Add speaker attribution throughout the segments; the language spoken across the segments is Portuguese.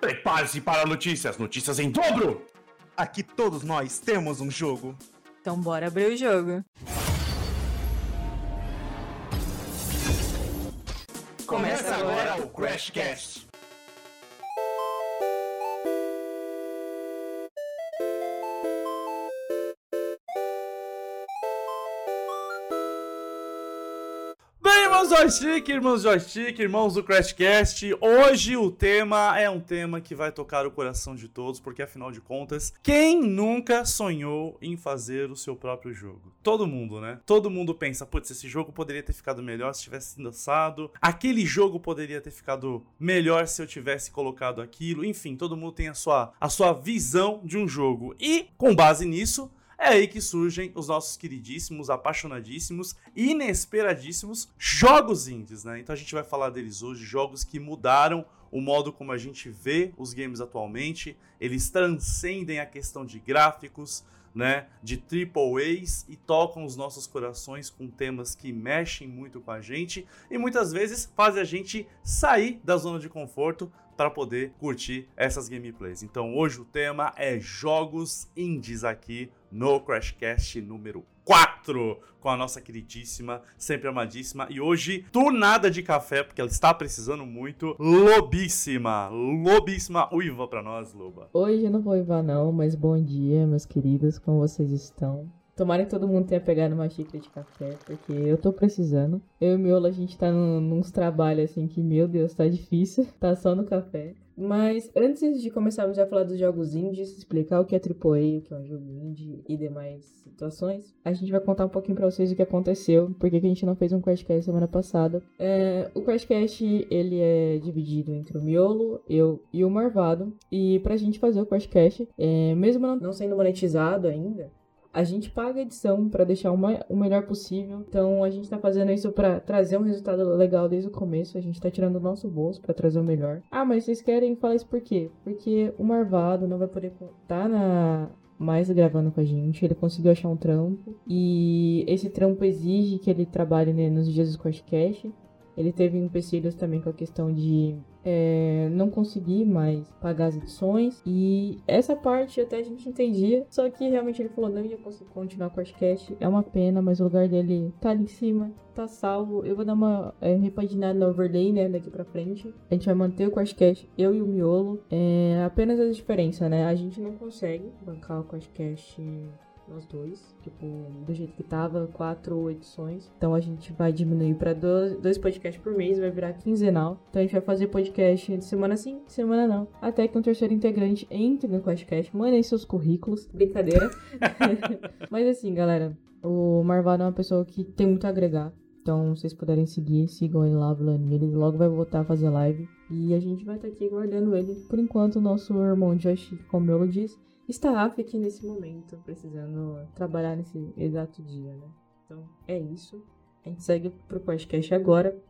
Speaker 1: Prepare-se para notícias, notícias em dobro!
Speaker 2: Aqui todos nós temos um jogo.
Speaker 3: Então bora abrir o jogo.
Speaker 1: Começa agora o Crashcast.
Speaker 4: Joystick, irmãos joystick, irmãos do Crashcast, hoje o tema é um tema que vai tocar o coração de todos, porque afinal de contas, quem nunca sonhou em fazer o seu próprio jogo? Todo mundo, né? Todo mundo pensa, putz, esse jogo poderia ter ficado melhor se tivesse sido assado, aquele jogo poderia ter ficado melhor se eu tivesse colocado aquilo, enfim, todo mundo tem a sua, a sua visão de um jogo. E, com base nisso, é aí que surgem os nossos queridíssimos, apaixonadíssimos, inesperadíssimos jogos indies, né? Então a gente vai falar deles hoje, jogos que mudaram o modo como a gente vê os games atualmente. Eles transcendem a questão de gráficos, né, de triple A's e tocam os nossos corações com temas que mexem muito com a gente e muitas vezes fazem a gente sair da zona de conforto para poder curtir essas gameplays. Então hoje o tema é jogos indies aqui no Crashcast número 4 com a nossa queridíssima, sempre amadíssima e hoje tunada de café porque ela está precisando muito, Lobíssima, Lobíssima uiva para nós, Loba.
Speaker 5: Hoje eu não vou uivar não, mas bom dia, meus queridos, como vocês estão? Tomara que todo mundo tenha pegado uma xícara de café, porque eu tô precisando. Eu e o Miolo, a gente tá num, nos trabalhos assim que, meu Deus, tá difícil. Tá só no café. Mas antes de começarmos a falar dos jogos indies, explicar o que é AAA, o que é um jogo indie e demais situações, a gente vai contar um pouquinho pra vocês o que aconteceu, porque que a gente não fez um Crashcast semana passada. É, o Crashcast, ele é dividido entre o Miolo, eu e o Marvado. E pra gente fazer o Crashcast, é, mesmo não, não sendo monetizado ainda, a gente paga a edição para deixar uma, o melhor possível. Então a gente tá fazendo isso para trazer um resultado legal desde o começo. A gente tá tirando o nosso bolso para trazer o melhor. Ah, mas vocês querem falar isso por quê? Porque o Marvado não vai poder estar na mais gravando com a gente. Ele conseguiu achar um trampo e esse trampo exige que ele trabalhe né, nos dias do podcast. Ele teve empecilhos também com a questão de é, não conseguir mais pagar as edições. E essa parte até a gente entendia. Só que realmente ele falou: não ia conseguir continuar com o podcast. É uma pena, mas o lugar dele tá ali em cima, tá salvo. Eu vou dar uma é, repaginada no overlay, né, daqui pra frente. A gente vai manter o Questcast, eu e o Miolo. É apenas a diferença, né? A gente não consegue bancar o Questcast nós dois, tipo, do jeito que tava, quatro edições. Então a gente vai diminuir para dois, dois podcasts por mês, vai virar quinzenal. Então a gente vai fazer podcast de semana sim, semana não. Até que um terceiro integrante entre no podcast, mandem seus currículos. Brincadeira. Mas assim, galera, o Marvado é uma pessoa que tem muito a agregar. Então, se vocês puderem seguir, sigam ele lá, Vilani. Ele logo vai voltar a fazer live. E a gente vai estar tá aqui guardando ele. Por enquanto, o nosso irmão Josh, como eu disse, está aqui nesse momento, precisando trabalhar nesse exato dia, né? Então é isso. A gente segue pro podcast agora.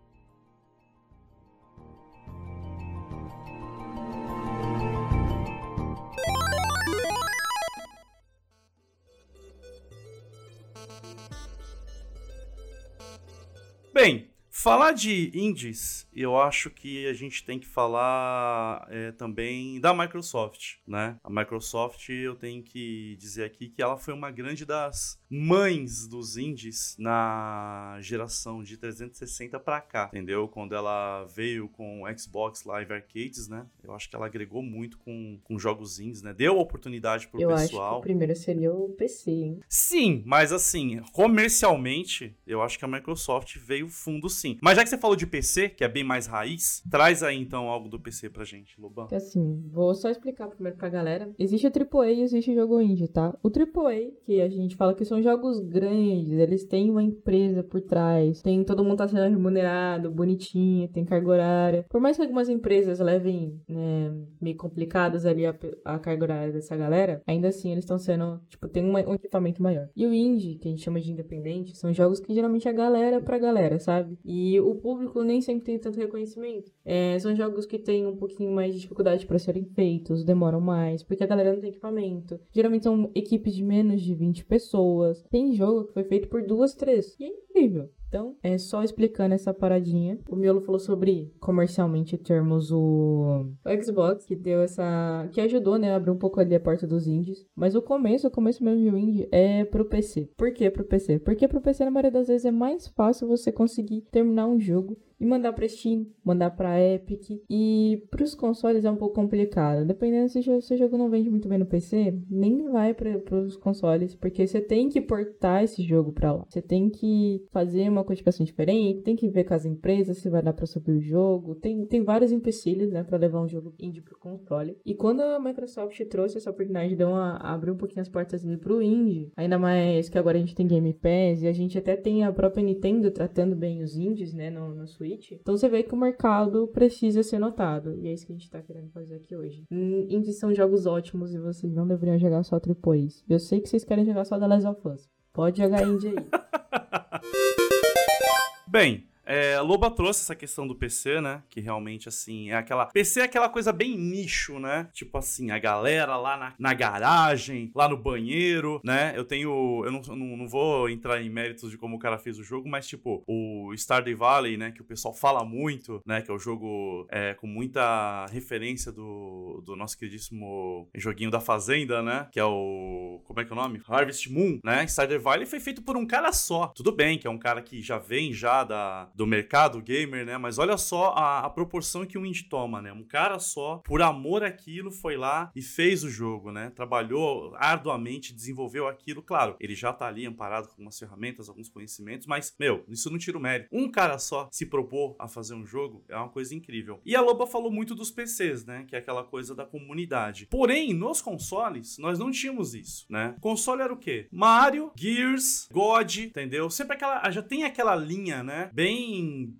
Speaker 4: Bem, falar de indies, eu acho que a gente tem que falar é, também da Microsoft, né? A Microsoft, eu tenho que dizer aqui que ela foi uma grande das mães dos indies na geração de 360 para cá, entendeu? Quando ela veio com o Xbox Live Arcades, né? Eu acho que ela agregou muito com, com jogos indies, né? Deu oportunidade pro
Speaker 5: eu
Speaker 4: pessoal.
Speaker 5: Acho que o primeiro seria o PC, hein?
Speaker 4: Sim, mas assim, comercialmente, eu acho que a Microsoft veio fundo sim. Mas já que você falou de PC, que é bem mais raiz, traz aí então algo do PC pra gente, Loban.
Speaker 5: Assim, vou só explicar primeiro pra galera. Existe o AAA e existe o jogo indie, tá? O AAA, que a gente fala que são jogos grandes, eles têm uma empresa por trás, tem todo mundo tá sendo remunerado, bonitinho, tem carga horária. Por mais que algumas empresas levem né, meio complicadas ali a, a, carga horária dessa galera, ainda assim eles estão sendo, tipo, tem uma, um equipamento maior. E o indie, que a gente chama de independente, são jogos que geralmente é a galera pra galera, sabe? E o público nem sempre tem tanto reconhecimento. É, são jogos que têm um pouquinho mais de dificuldade para serem feitos, demoram mais, porque a galera não tem equipamento. Geralmente são equipes de menos de 20 pessoas. Tem jogo que foi feito por duas, três. E incrível. Então, é só explicando essa paradinha. O Miolo falou sobre comercialmente termos o, Xbox, que deu essa. que ajudou, né, a abrir um pouco ali a porta dos indies. Mas o começo, o começo mesmo de indie é pro PC. Por que pro PC? Porque pro PC, na maioria das vezes, é mais fácil você conseguir terminar um jogo e mandar pra Steam, mandar pra Epic. E pros consoles é um pouco complicado. Dependendo se o seu jogo não vende muito bem no PC, nem vai para pros consoles, porque você tem que portar esse jogo pra lá. Você tem que fazer uma codificação diferente, tem que ver com as empresas se vai dar pra subir o jogo. Tem, tem vários empecilhos, né, pra levar um jogo indie pro console. E quando a Microsoft trouxe essa oportunidade de uma, abrir um pouquinho as portas ali pro indie, ainda mais que agora a gente tem Game Pass e a gente até tem a própria Nintendo tratando bem os indies, né, no, no Switch Então você vê que o mercado precisa ser notado. E é isso que a gente tá querendo fazer aqui hoje. Indies são jogos ótimos e vocês não deveriam jogar só AAAs. Eu sei que vocês querem jogar só The Last of Us. Pode jogar indie aí.
Speaker 4: Bem, é, Loba trouxe essa questão do PC, né? Que realmente, assim, é aquela. PC é aquela coisa bem nicho, né? Tipo assim, a galera lá na, na garagem, lá no banheiro, né? Eu tenho. Eu não, não, não, vou entrar em méritos de como o cara fez o jogo, mas, tipo, o Stardew Valley, né? Que o pessoal fala muito, né? Que é o jogo é, com muita referência do, do nosso queridíssimo joguinho da Fazenda, né? Que é o. Como é que é o nome? Harvest Moon, né? Stardew Valley foi feito por um cara só. Tudo bem, que é um cara que já vem já da do mercado gamer, né? Mas olha só a, a, proporção que o indie toma, né? Um cara só, por amor àquilo, foi lá e fez o jogo, né? Trabalhou arduamente, desenvolveu aquilo. Claro, ele já tá ali amparado com algumas ferramentas, alguns conhecimentos, mas, meu, isso não tira o mérito. Um cara só se propor a fazer um jogo é uma coisa incrível. E a Loba falou muito dos PCs, né? Que é aquela coisa da comunidade. Porém, nos consoles, nós não tínhamos isso, né? O console era o quê? Mario, Gears, God, entendeu? Sempre aquela. Já tem aquela linha, né? Bem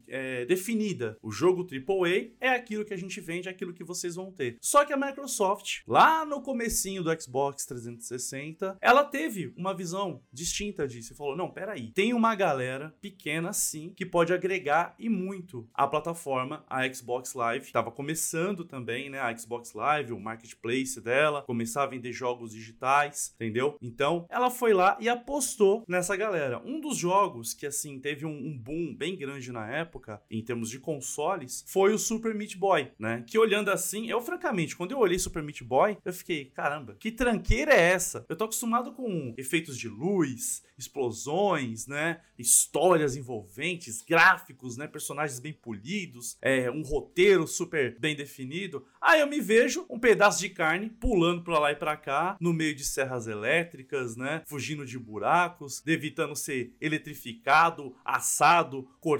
Speaker 4: é, definida. O jogo AAA é aquilo que a gente vende, é aquilo que vocês vão ter. Só que a Microsoft, lá no comecinho do Xbox 360, ela teve uma visão distinta disso. E falou, não, peraí, tem uma galera pequena sim, que pode agregar e muito a plataforma, a Xbox Live. Estava começando também, né, a Xbox Live, o marketplace dela, começar a vender jogos digitais, entendeu? Então, ela foi lá e apostou nessa galera. Um dos jogos que, assim, teve um, um boom bem grande grande na época, em termos de consoles, foi o Super Meat Boy, né? Que olhando assim, eu francamente, quando eu olhei Super Meat Boy, eu fiquei, caramba, que tranqueira é essa? Eu tô acostumado com efeitos de luz, explosões, né? Histórias envolventes, gráficos, né? Personagens bem polidos, é, um roteiro super bem definido. Aí eu me vejo um pedaço de carne pulando pra lá e pra cá, no meio de serras elétricas, né? Fugindo de buracos, evitando ser eletrificado, assado, cortado.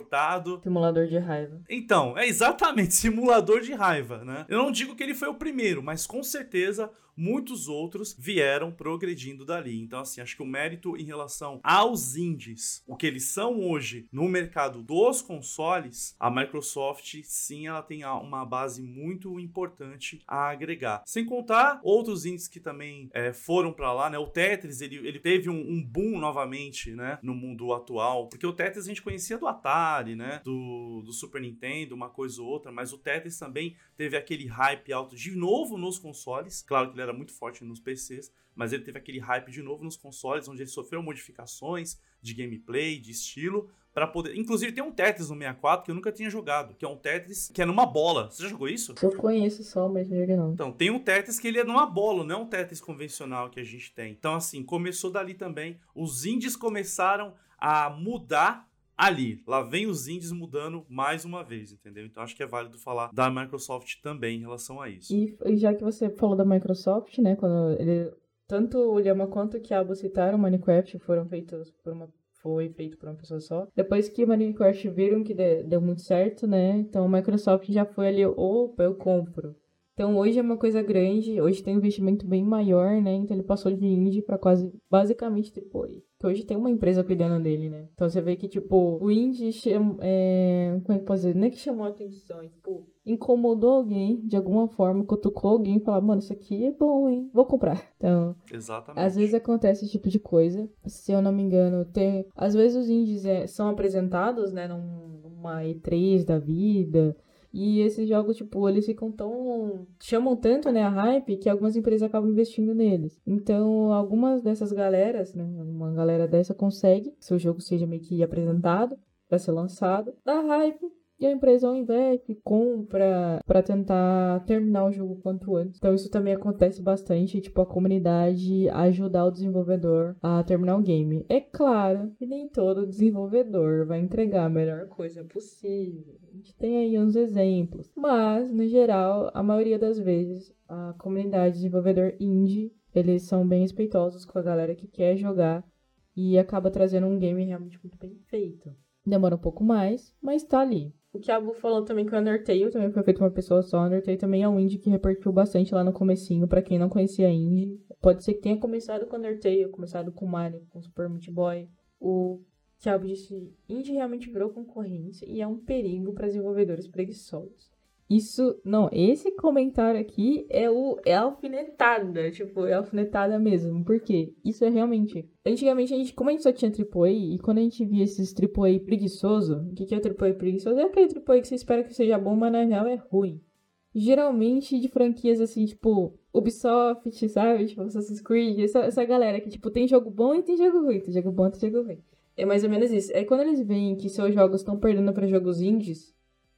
Speaker 5: Simulador de raiva.
Speaker 4: Então, é exatamente simulador de raiva, né? Eu não digo que ele foi o primeiro, mas com certeza muitos outros vieram progredindo dali. Então, assim, acho que o mérito em relação aos indies, o que eles são hoje no mercado dos consoles, a Microsoft, sim, ela tem uma base muito importante a agregar. Sem contar outros indies que também é, foram para lá, né? O Tetris, ele, ele teve um, um, boom novamente, né? No mundo atual, porque o Tetris a gente conhecia do Atari, né? Do, do Super Nintendo, uma coisa ou outra, mas o Tetris também teve aquele hype alto de novo nos consoles. Claro que ele era muito forte nos PCs, mas ele teve aquele hype de novo nos consoles, onde ele sofreu modificações de gameplay, de estilo, para poder. Inclusive tem um Tetris no 64 que eu nunca tinha jogado, que é um Tetris que é numa bola. Você já jogou isso?
Speaker 5: Eu conheço só, mas não joguei não.
Speaker 4: Então, tem um Tetris que ele é numa bola, não é um Tetris convencional que a gente tem. Então, assim, começou dali também. Os indies começaram a mudar ali. Lá vem os indies mudando mais uma vez, entendeu? Então acho que é válido falar da Microsoft também em relação a isso.
Speaker 5: E já que você falou da Microsoft, né, quando ele tanto o Lhama quanto o Kiabo citaram Minecraft foram feitos por uma foi feito por uma pessoa só. Depois que Minecraft viram que deu muito certo, né? Então a Microsoft já foi ali, opa, eu compro. Então hoje é uma coisa grande, hoje tem um investimento bem maior, né? Então ele passou de indie para quase basicamente depois. Que hoje tem uma empresa cuidando dele, né? Então você vê que, tipo, o indie chama, é, como é que pode dizer? Não é que chamou a atenção, é, tipo, incomodou alguém de alguma forma, cutucou alguém e falou, mano, isso aqui é bom, hein? Vou comprar. Então,
Speaker 4: Exatamente.
Speaker 5: às vezes acontece esse tipo de coisa. Se eu não me engano, tem. Às vezes os indies é, são apresentados, né, numa E3 da vida E esses jogos, tipo, eles ficam tão. chamam tanto, né, a hype, que algumas empresas acabam investindo neles. Então, algumas dessas galeras, né, uma galera dessa consegue que seu jogo seja meio que apresentado para ser lançado, dá hype, e a empresa ao investe, compra para tentar terminar o jogo quanto antes. Então isso também acontece bastante, tipo a comunidade ajudar o desenvolvedor a terminar o game. É claro que nem todo desenvolvedor vai entregar a melhor coisa possível. A gente tem aí uns exemplos, mas no geral, a maioria das vezes a comunidade desenvolvedor indie, eles são bem respeitosos com a galera que quer jogar e acaba trazendo um game realmente muito bem feito. Demora um pouco mais, mas tá ali. O que a Bu falou também que o Undertale também foi feito uma pessoa só. O Undertale também é um indie que repercutiu bastante lá no comecinho, para quem não conhecia indie. Pode ser que tenha começado com Undertale, começado com Mario, com Super Meat Boy. O Thiago disse, indie realmente virou concorrência e é um perigo para desenvolvedores preguiçosos. Isso, não, esse comentário aqui é o é alfinetada, tipo, é alfinetada mesmo. Porque isso é realmente. Antigamente a gente, como a gente só tinha AAA, e quando a gente via esses AAA preguiçoso, o que, que é AAA preguiçoso? É aquele AAA que você espera que seja bom, mas na real é ruim. Geralmente de franquias assim, tipo, Ubisoft, sabe? Tipo, Assassin's Creed, essa, essa galera que, tipo, tem jogo bom e tem jogo ruim, tem jogo bom e tem jogo ruim. É mais ou menos isso. É quando eles veem que seus jogos estão perdendo para jogos indies,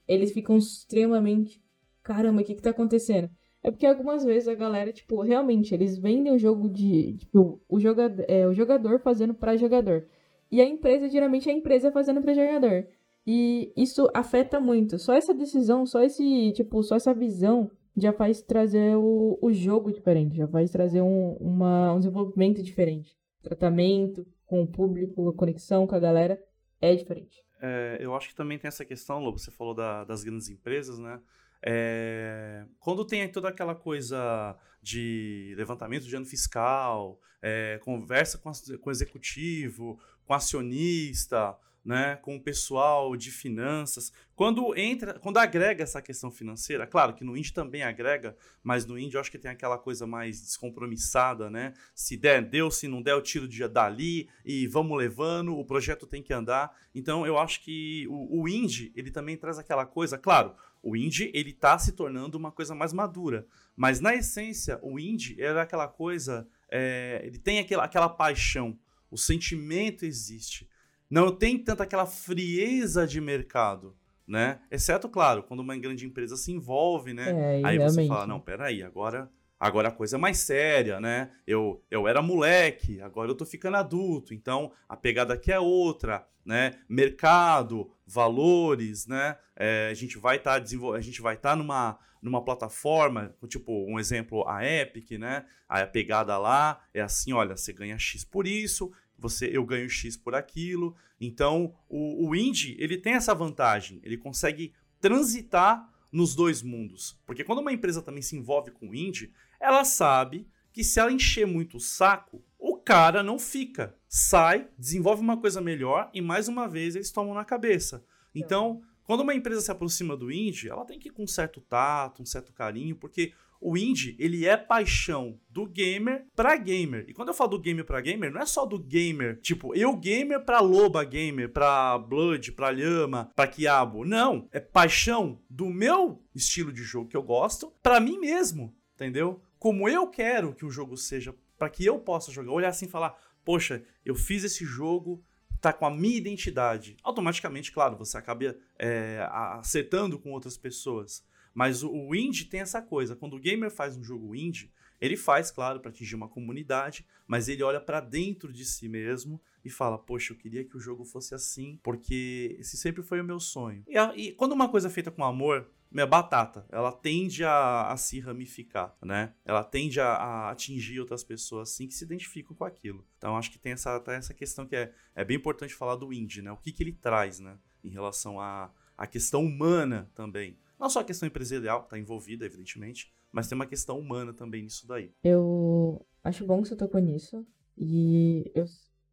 Speaker 5: eles ficam extremamente. Caramba, o que que tá acontecendo? É porque algumas vezes a galera, tipo, realmente, eles vendem o jogo de. Tipo, o jogador, é, o jogador fazendo para jogador. E a empresa, geralmente, é a empresa fazendo para jogador. E isso afeta muito. Só essa decisão, só esse, tipo, só essa visão já faz trazer o, o jogo diferente, já faz trazer um, uma, um desenvolvimento diferente. Tratamento com o público, a conexão com a galera é diferente.
Speaker 4: É, eu acho que também tem essa questão, Lobo, você falou da, das grandes empresas, né? É, quando tem toda aquela coisa de levantamento de ano fiscal, é, conversa com, com o executivo, com acionista, né, com o pessoal de finanças. Quando entra, quando agrega essa questão financeira, claro que no indie também agrega, mas no indie eu acho que tem aquela coisa mais descompromissada, né? Se der, deu, se não der, eu tiro de dali e vamos levando, o projeto tem que andar. Então eu acho que o, o indie, ele também traz aquela coisa, claro, o indie ele tá se tornando uma coisa mais madura, mas na essência o indie era aquela coisa, é, ele tem aquela, aquela paixão, o sentimento existe não tem tanta aquela frieza de mercado, né? Exceto, claro, quando uma grande empresa se envolve, né? É, aí realmente. você fala, não, peraí, agora, agora a coisa é mais séria, né? Eu, eu era moleque, agora eu tô ficando adulto, então a pegada aqui é outra, né? Mercado, valores, né? É, a gente vai estar tá a gente vai estar tá numa numa plataforma, tipo, um exemplo, a Epic, né? Aí a pegada lá é assim, olha, você ganha X por isso, você eu ganho X por aquilo. Então, o, o indie, ele tem essa vantagem, ele consegue transitar nos dois mundos. Porque quando uma empresa também se envolve com o indie, ela sabe que se ela encher muito o saco, o cara não fica. Sai, desenvolve uma coisa melhor e mais uma vez eles tomam na cabeça. Então, quando uma empresa se aproxima do indie, ela tem que ir com um certo tato, um certo carinho, porque o indie, ele é paixão do gamer pra gamer. E quando eu falo do gamer pra gamer, não é só do gamer, tipo, eu gamer pra loba gamer, pra blood, pra lhama, pra quiabo. Não, é paixão do meu estilo de jogo que eu gosto pra mim mesmo, entendeu? Como eu quero que o jogo seja, para que eu possa jogar, olhar assim e falar, poxa, eu fiz esse jogo, tá com a minha identidade. Automaticamente, claro, você acaba é, acertando com outras pessoas. Mas o, o indie tem essa coisa. Quando o gamer faz um jogo indie, ele faz, claro, para atingir uma comunidade, mas ele olha para dentro de si mesmo e fala: Poxa, eu queria que o jogo fosse assim, porque esse sempre foi o meu sonho. E, a, e quando uma coisa é feita com amor, minha batata, ela tende a, a se ramificar, né? Ela tende a, a, atingir outras pessoas assim que se identificam com aquilo. Então acho que tem essa, tem essa questão que é, é bem importante falar do indie, né? O que, que ele traz, né? Em relação à a, a questão humana também. Não só a questão empresarial, que está envolvida, evidentemente, mas tem uma questão humana também nisso daí.
Speaker 5: Eu acho bom que você tocou nisso. E eu,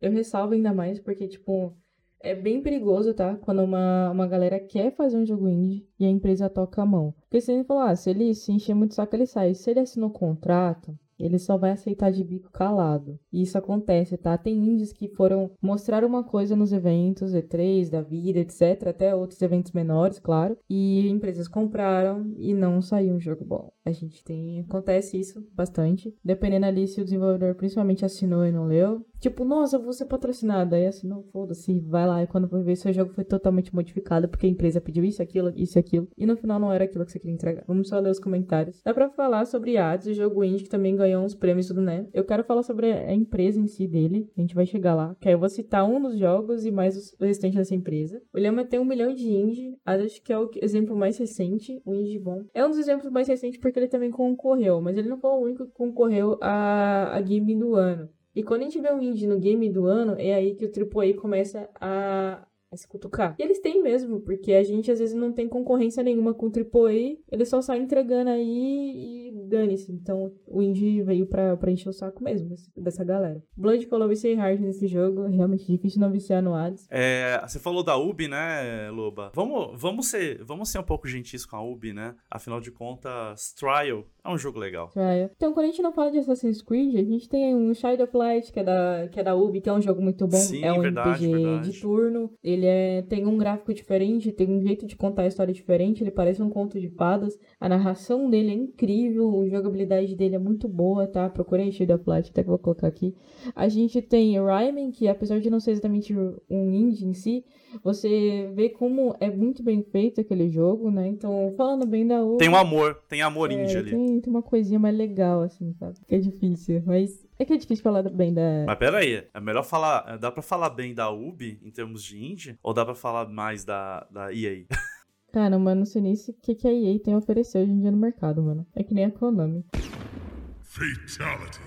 Speaker 5: eu ressalvo ainda mais porque, tipo, é bem perigoso, tá? Quando uma, uma galera quer fazer um jogo indie e a empresa toca a mão. Porque se ele falar, ah, se ele se encher muito saco, ele sai. Se ele assinou contrato, ele só vai aceitar de bico calado. E isso acontece, tá? Tem indies que foram mostrar uma coisa nos eventos, E3, da vida, etc. Até outros eventos menores, claro. E empresas compraram e não saiu um jogo bom. A gente tem. Acontece isso bastante. Dependendo ali se o desenvolvedor principalmente assinou e não leu. Tipo, nossa, vou ser patrocinado. Aí assinou, foda-se, vai lá. E quando vai ver, seu jogo foi totalmente modificado porque a empresa pediu isso, aquilo, isso aquilo. E no final não era aquilo que você queria entregar. Vamos só ler os comentários. Dá pra falar sobre Hades, o jogo indie que também ganhou uns prêmios tudo, né? Eu quero falar sobre a empresa em si dele. A gente vai chegar lá. Que aí eu vou citar um dos jogos e mais os restantes dessa empresa. O Lema tem um milhão de indie. Acho que é o exemplo mais recente. O indie bom. É um dos exemplos mais recentes porque ele também concorreu. Mas ele não foi o único que concorreu a, a game do ano. E quando a gente vê o indie no game do ano, é aí que o AAA começa a, a se cutucar. E eles têm mesmo, porque a gente às vezes não tem concorrência nenhuma com o AAA, eles só saem entregando aí e dane-se. Então o indie veio pra, pra encher o saco mesmo dessa galera. Blood falou viciei hard nesse jogo, realmente difícil não viciar no Hades.
Speaker 4: É, você falou da Ubi, né, Loba? Vamos, vamos, ser, vamos ser um pouco gentis com a Ubi, né? Afinal de contas, Trial é um jogo legal.
Speaker 5: Trial. Então quando a gente não fala de Assassin's Creed, a gente tem um Shadow of Light, que é da, que é da Ubi, que é um jogo muito bom.
Speaker 4: Sim,
Speaker 5: é um
Speaker 4: verdade,
Speaker 5: RPG
Speaker 4: verdade.
Speaker 5: de turno. Ele é, tem um gráfico diferente, tem um jeito de contar a história diferente, ele parece um conto de fadas. A narração dele é incrível, a jogabilidade dele é muito boa, tá? Procurei Shade of Light, até que vou colocar aqui. A gente tem Rayman, que apesar de não ser exatamente um indie em si, você vê como é muito bem feito aquele jogo, né? Então, falando bem da Ubi...
Speaker 4: Tem um amor, tem amor indie
Speaker 5: é,
Speaker 4: ali.
Speaker 5: Tem, tem uma coisinha mais legal, assim, sabe? Que é difícil, mas... É que é difícil falar bem da...
Speaker 4: Mas pera aí, é melhor falar. Dá pra falar bem da Ubi em termos de indie? Ou dá pra falar mais da, da EA?
Speaker 5: Cara, mano, não sei nem se o que, que a EA tem a oferecer hoje em dia no mercado, mano. É que nem a Konami.
Speaker 1: Fatality.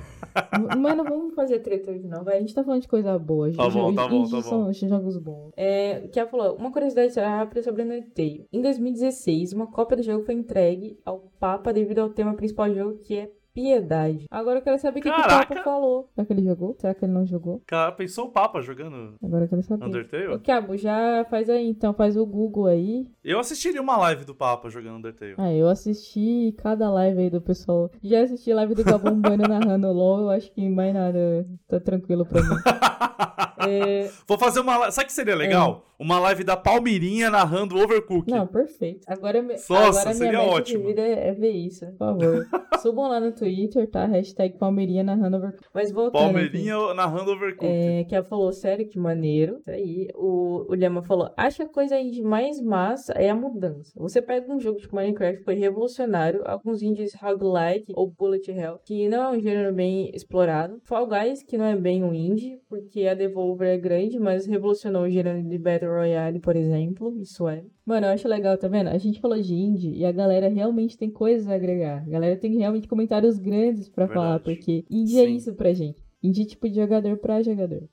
Speaker 5: Mano, vamos fazer treta hoje não, vai. A gente tá falando de coisa boa.
Speaker 4: Tá bom, tá bom, tá bom.
Speaker 5: São, são jogos bons. É, que ela falou, uma curiosidade rápida sobre o Undertale. Em 2016, uma cópia do jogo foi entregue ao Papa devido ao tema principal do jogo, que é piedade. Agora eu quero saber o que, que o! Papa falou. Será que ele jogou? Será que ele não jogou?
Speaker 4: Cara, pensou o Papa jogando
Speaker 5: Agora eu quero saber.
Speaker 4: Undertale?
Speaker 5: Cabo, já faz aí então, faz o Google aí.
Speaker 4: Eu assistiria uma live do Papa jogando Undertale.
Speaker 5: Ah, eu assisti cada live aí do pessoal. Já assisti live do Gabão Bueno narrando LOL, eu acho que mais nada tá tranquilo pra mim. É,
Speaker 4: Vou fazer uma live. Sabe o que seria legal? Uma live da Palmirinha narrando Overcooked.
Speaker 5: Não, perfeito. Agora,
Speaker 4: Nossa,
Speaker 5: agora minha
Speaker 4: seria
Speaker 5: meta
Speaker 4: ótimo.
Speaker 5: de vida é, é ver isso, por favor. Subam lá no Twitter, tá? Hashtag Palmeirinha narrando over... Mas voltando aqui.
Speaker 4: Palmeirinha narrando Overcooked.
Speaker 5: É, que ela falou, sério, que maneiro. Isso aí. O, o Lema falou, acho que a coisa aí de mais massa é a mudança. Você pega um jogo tipo Minecraft, que foi revolucionário, alguns indies roguelike ou bullet hell, que não é um gênero bem explorado. Fall Guys, que não é bem um indie, porque a Devolver é grande, mas revolucionou o gênero de Battle Royale, por exemplo. Isso é. Mano, eu acho legal, tá vendo? A gente falou de indie e a galera realmente tem coisas a agregar. A galera tem realmente comentários grandes pra falar, porque indie é
Speaker 4: Sim.
Speaker 5: isso pra gente. Indie é tipo de jogador pra jogador.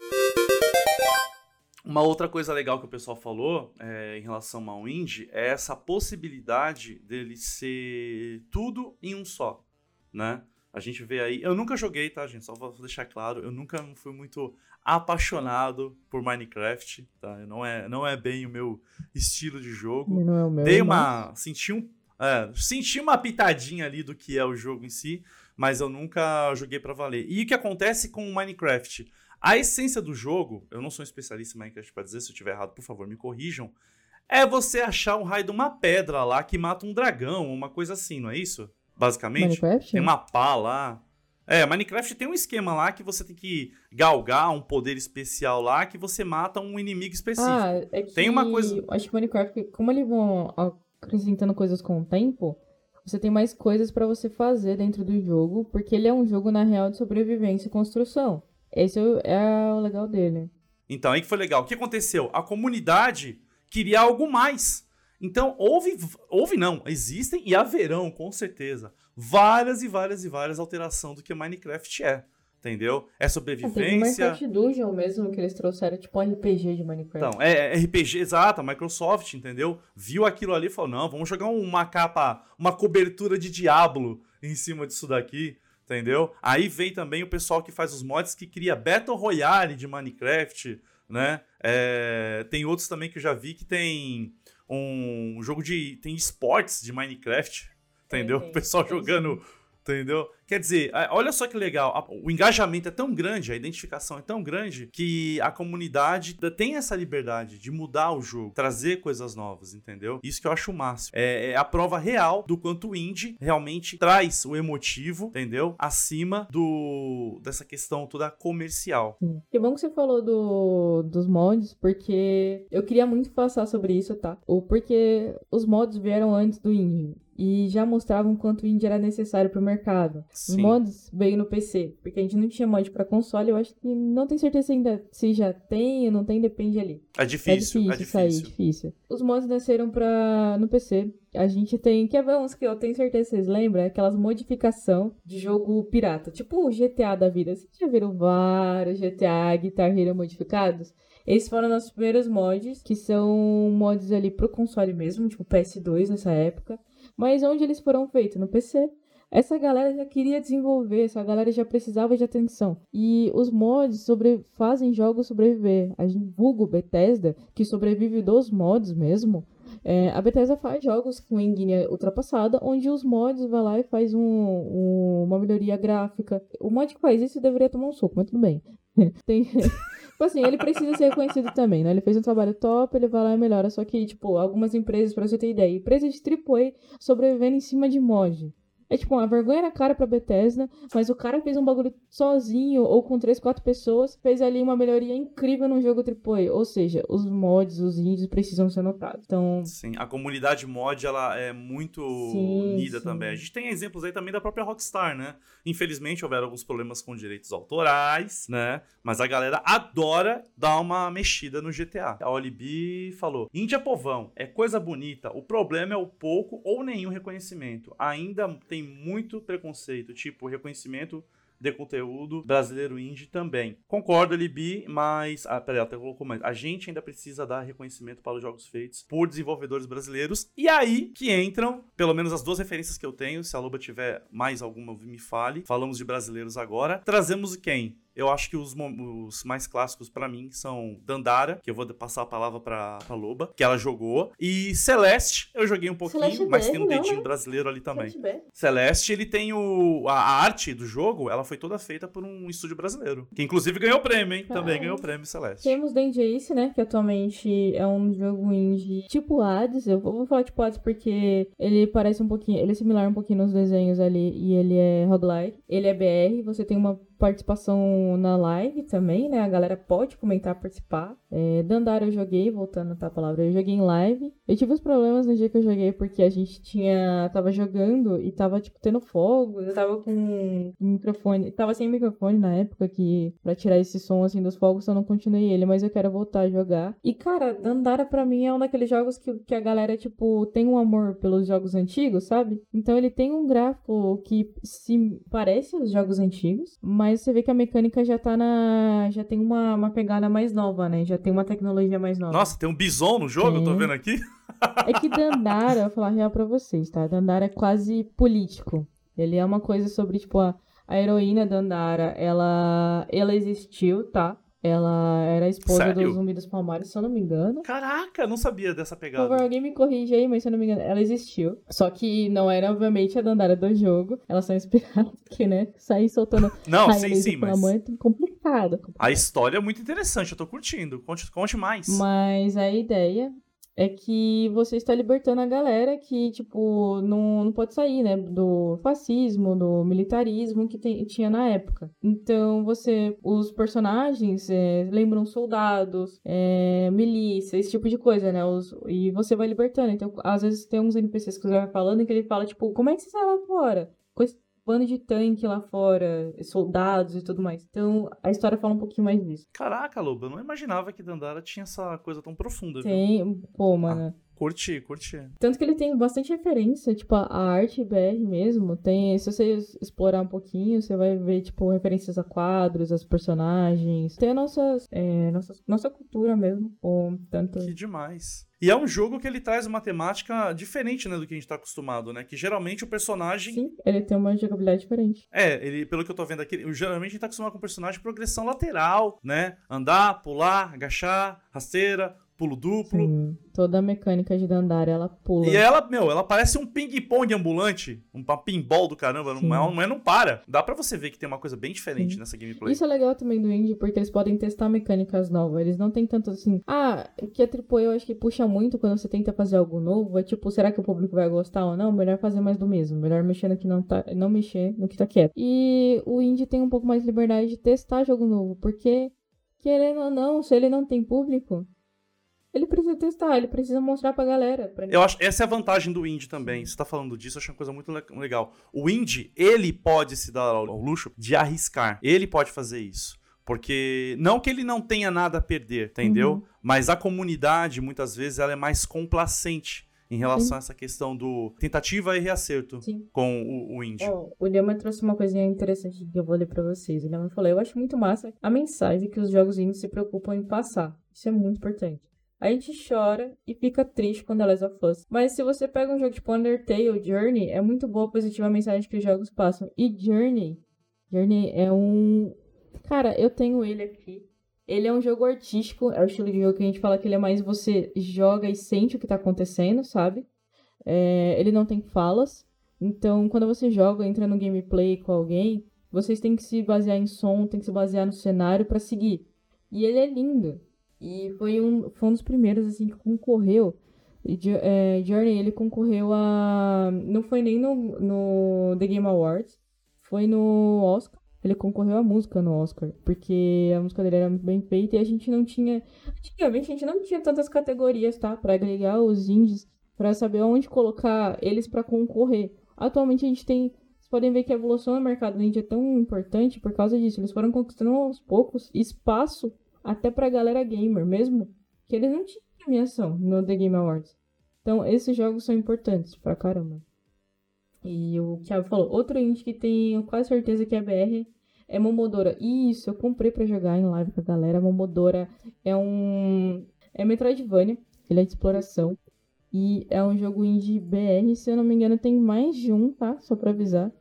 Speaker 4: Uma outra coisa legal que o pessoal falou é, em relação ao indie é essa possibilidade dele ser tudo em um só, né? A gente vê aí. Eu nunca joguei, tá, gente? Só vou deixar claro. Eu nunca fui muito apaixonado por Minecraft, tá? Não é, não é bem o meu estilo de jogo.
Speaker 5: Não é o meu.
Speaker 4: Dei uma. Senti um. é, senti uma pitadinha ali do que é o jogo em si, mas eu nunca joguei pra valer. E o que acontece com o Minecraft? A essência do jogo, eu não sou um especialista em Minecraft pra dizer, se eu estiver errado, por favor, me corrijam. É você achar um raio de uma pedra lá que mata um dragão, uma coisa assim, não é isso? Basicamente.
Speaker 5: Minecraft?
Speaker 4: Tem uma pá lá. É, Minecraft tem um esquema lá que você tem que galgar um poder especial lá que você mata um inimigo específico.
Speaker 5: Ah, é que
Speaker 4: Tem uma coisa-
Speaker 5: Acho que Minecraft, como eles vão acrescentando coisas com o tempo, você tem mais coisas pra você fazer dentro do jogo, porque ele é um jogo, na real, de sobrevivência e construção. Esse é o- é o legal dele.
Speaker 4: Então, aí que foi legal. O que aconteceu? A comunidade queria algo mais. Então, houve, houve não, existem e haverão, com certeza, várias e várias e várias alterações do que Minecraft é. Entendeu? É
Speaker 5: teve o
Speaker 4: sobrevivência.
Speaker 5: Minecraft Dungeon mesmo, que eles trouxeram, tipo um RPG de Minecraft.
Speaker 4: Então, é, é RPG, exato, a Microsoft, entendeu? Viu aquilo ali e falou: não, vamos jogar uma capa, uma cobertura de Diablo em cima disso daqui, entendeu? Aí vem também o pessoal que faz os mods que cria Battle Royale de Minecraft, né? É, tem outros também que eu já vi que tem um jogo de. tem esportes de Minecraft, entendeu?
Speaker 5: tem,
Speaker 4: o pessoal
Speaker 5: tem
Speaker 4: jogando. Entendeu? Quer dizer, olha só que legal, o engajamento é tão grande, a identificação é tão grande, que a comunidade da- tem essa liberdade de mudar o jogo, trazer coisas novas, entendeu? Isso que eu acho o máximo. É, é a prova real do quanto o indie realmente traz o emotivo, entendeu? Acima do dessa questão toda comercial.
Speaker 5: Sim. Que bom que você falou do, dos mods, porque eu queria muito passar sobre isso, tá? O porque os mods vieram antes do indie. E já mostravam quanto o indie era necessário pro mercado. Os
Speaker 4: Sim.
Speaker 5: mods veio no PC, porque a gente não tinha mod pra console. Eu acho que não tenho certeza ainda se já tem ou não tem, depende ali.
Speaker 4: É difícil,
Speaker 5: é difícil, sair, difícil. Os mods nasceram pra... no PC. A gente tem, quer ver uns que eu tenho certeza que vocês lembram? Aquelas modificação de jogo pirata. Tipo o GTA da vida. Vocês já viram vários GTA Guitar Hero modificados? Esses foram nossos primeiros mods, que são mods ali pro console mesmo, tipo PS2 nessa época. Mas onde eles foram feitos? No PC. Essa galera já queria desenvolver, essa galera já precisava de atenção. E os mods sobre... fazem jogos sobreviver. A gente vulgo Bethesda, que sobrevive dos mods mesmo. É, a Bethesda faz jogos com engine ultrapassada, onde os mods vai lá e faz um, um- uma melhoria gráfica. O mod que faz isso deveria tomar um soco, mas tudo bem. Tem... Tipo assim, ele precisa ser reconhecido também, né? Ele fez um trabalho top, ele vai lá e melhora. Só que, tipo, algumas empresas, pra você ter ideia, empresas de AAA sobrevivendo em cima de mod. É tipo uma vergonha na cara pra Bethesda, mas o cara fez um bagulho sozinho ou com três, quatro pessoas, fez ali uma melhoria incrível num jogo AAA. Ou seja, os mods, os indies precisam ser notados. Então,
Speaker 4: Sim, a comunidade mod ela é muito
Speaker 5: Sim,
Speaker 4: unida
Speaker 5: sim.
Speaker 4: também. A gente tem exemplos aí também da própria Rockstar, né? Infelizmente houveram alguns problemas com direitos autorais, né? Mas a galera adora dar uma mexida no GTA. A Olibi falou: Índia povão, é coisa bonita. O problema é o pouco ou nenhum reconhecimento. Ainda tem muito preconceito, tipo reconhecimento de conteúdo brasileiro indie também. Concordo, Libi, mas. Ah, peraí, até colocou mais. A gente ainda precisa dar reconhecimento para os jogos feitos por desenvolvedores brasileiros. E aí que entram, pelo menos as duas referências que eu tenho. Se a Loba tiver mais alguma, me fale. Falamos de brasileiros agora. Trazemos quem? Eu acho que os, os mais clássicos pra mim são Dandara, que eu vou passar a palavra pra, pra Loba, que ela jogou. E Celeste, eu joguei um pouquinho,
Speaker 5: Celeste
Speaker 4: mas tem um
Speaker 5: não,
Speaker 4: dedinho
Speaker 5: né?
Speaker 4: brasileiro ali também.
Speaker 5: tiver.
Speaker 4: Celeste, ele tem o. A, arte do jogo, ela foi toda feita por um estúdio brasileiro. Que inclusive ganhou prêmio, hein? Também
Speaker 5: Ah.
Speaker 4: ganhou prêmio Celeste.
Speaker 5: Temos Danger Ace, né? Que atualmente é um jogo indie tipo Hades. Eu vou vou falar tipo Hades porque ele parece um pouquinho. Ele é similar um pouquinho nos desenhos ali. E ele é roguelike. Ele é BR. Você tem uma participação na live também, né? A galera pode comentar, participar. É, Dandara eu joguei, voltando a palavra, eu joguei em live. Eu tive uns problemas no dia que eu joguei porque a gente tinha. tava jogando e tava, tipo, tendo fogo. Eu tava com microfone. Tava sem microfone na época que. pra tirar esse som assim dos fogos, eu não continuei ele, mas eu quero voltar a jogar. E, cara, Dandara pra mim é um daqueles jogos que, que a galera, tipo, tem um amor pelos jogos antigos, sabe? Então ele tem um gráfico que se parece os jogos antigos, mas você vê que a mecânica já tá na. já tem uma, uma pegada mais nova, né? Já tem uma tecnologia mais nova.
Speaker 4: Nossa, tem um bison no jogo, eu tô vendo aqui.
Speaker 5: É que Dandara, eu vou falar real pra vocês, tá? Dandara é quase político. Ele é uma coisa sobre, tipo, a, a heroína Dandara, ela, ela existiu, tá? Ela era a esposa
Speaker 4: Sério?
Speaker 5: do Zumbi dos Palmares, se eu não me engano.
Speaker 4: Caraca, não sabia dessa
Speaker 5: Por favor,
Speaker 4: pegada.
Speaker 5: alguém me corrige aí, mas se eu não me engano, ela existiu. Só que não era, obviamente, a Dandara do jogo. Elas são inspiradas, porque, né? Sair soltando
Speaker 4: Não, sim, sim, mas.
Speaker 5: mão é complicado. complicado.
Speaker 4: A história é muito interessante, eu tô curtindo. Conte, conte mais.
Speaker 5: Mas a ideia é que você está libertando a galera que, tipo, não, não pode sair, né? Do fascismo, do militarismo que tinha na época. Então, você... Os personagens é, lembram soldados, é, milícia, esse tipo de coisa, né? Os, e você vai libertando. Então, às vezes tem uns NPCs que você vai falando que ele fala, tipo, como é que você sai lá fora? Esse bando de tanque lá fora, soldados e tudo mais. Então, a história fala um pouquinho mais disso.
Speaker 4: Caraca, Loba, eu não imaginava que Dandara tinha essa coisa tão profunda, viu?
Speaker 5: Tem... Pô, mano...
Speaker 4: Curti, curti.
Speaker 5: Tanto que ele tem bastante referência, tipo, a arte BR mesmo. Tem, se você explorar um pouquinho, você vai ver, tipo, referências a quadros, as personagens. Tem a nossa, é, nossa, nossa cultura mesmo. Ou tanto.
Speaker 4: Que demais. E é um jogo que ele traz uma temática diferente, né, do que a gente tá acostumado, né? Que geralmente o personagem.
Speaker 5: Sim, ele tem uma jogabilidade diferente.
Speaker 4: É, ele, pelo que eu tô vendo aqui, geralmente a gente tá acostumado com o personagem de progressão lateral, né? Andar, pular, agachar, rasteira, pulo duplo.
Speaker 5: Sim, toda a mecânica de andar ela pula.
Speaker 4: E ela, meu, ela parece um ping-pong ambulante. Um pinball do caramba. Não,
Speaker 5: Sim.
Speaker 4: não, não, não para. Dá pra você ver que tem uma coisa bem diferente
Speaker 5: Sim.
Speaker 4: nessa gameplay.
Speaker 5: Isso é legal também do indie, porque eles podem testar mecânicas novas. Eles não tem tanto assim. Ah, que a AAA eu acho que puxa muito quando você tenta fazer algo novo. É tipo, será que o público vai gostar ou não? Melhor fazer mais do mesmo. Melhor mexer no que não tá. Não mexer no que tá quieto. E o indie tem um pouco mais de liberdade de testar jogo novo. Porque, querendo ou não, se ele não tem público, ele precisa testar, ele precisa mostrar pra galera. Pra
Speaker 4: Eu acho essa é a vantagem do indie também. Você tá falando disso, eu acho uma coisa muito le- legal. O indie, ele pode se dar ao luxo de arriscar. Ele pode fazer isso. Porque não que ele não tenha nada a perder, entendeu?
Speaker 5: Uhum.
Speaker 4: Mas a comunidade, muitas vezes, ela é mais complacente em relação
Speaker 5: Sim.
Speaker 4: a essa questão do tentativa e reacerto
Speaker 5: Sim.
Speaker 4: com o, o indie.
Speaker 5: Ó, o Lema trouxe uma coisinha interessante que eu vou ler pra vocês. O Lema falou: Eu acho muito massa a mensagem que os jogos indies se preocupam em passar. Isso é muito importante. A gente chora e fica triste quando Last of Us. Mas se você pega um jogo tipo Undertale, Journey, é muito boa a positiva mensagem que os jogos passam. E Journey, Journey é um. Cara, eu tenho ele aqui. Ele é um jogo artístico, é o estilo de jogo que a gente fala que ele é mais você joga e sente o que tá acontecendo, sabe? É, ele não tem falas. Então, quando você joga, entra no gameplay com alguém, vocês têm que se basear em som, tem que se basear no cenário pra seguir. E ele é lindo. E foi um, foi um dos primeiros, assim, que concorreu. E é, Journey, ele concorreu a... Não foi nem no, no The Game Awards, foi no Oscar. Ele concorreu à música no Oscar, porque a música dele era muito bem feita e a gente não tinha... Antigamente a gente não tinha tantas categorias, tá? Pra agregar os indies, pra saber onde colocar eles pra concorrer. Atualmente a gente tem. Vocês podem ver que a evolução do mercado indie é tão importante por causa disso. Eles foram conquistando aos poucos espaço até pra galera gamer, mesmo que eles não tinham premiação no The Game Awards. Então, esses jogos são importantes pra caramba. E o Thiago falou, outro indie que tenho quase certeza que é BR é Momodora. Isso, eu comprei pra jogar em live com a galera. Momodora é um. É Metroidvania, ele é de exploração. E é um jogo indie BR, se eu não me engano, tem mais de um, tá? Só pra avisar.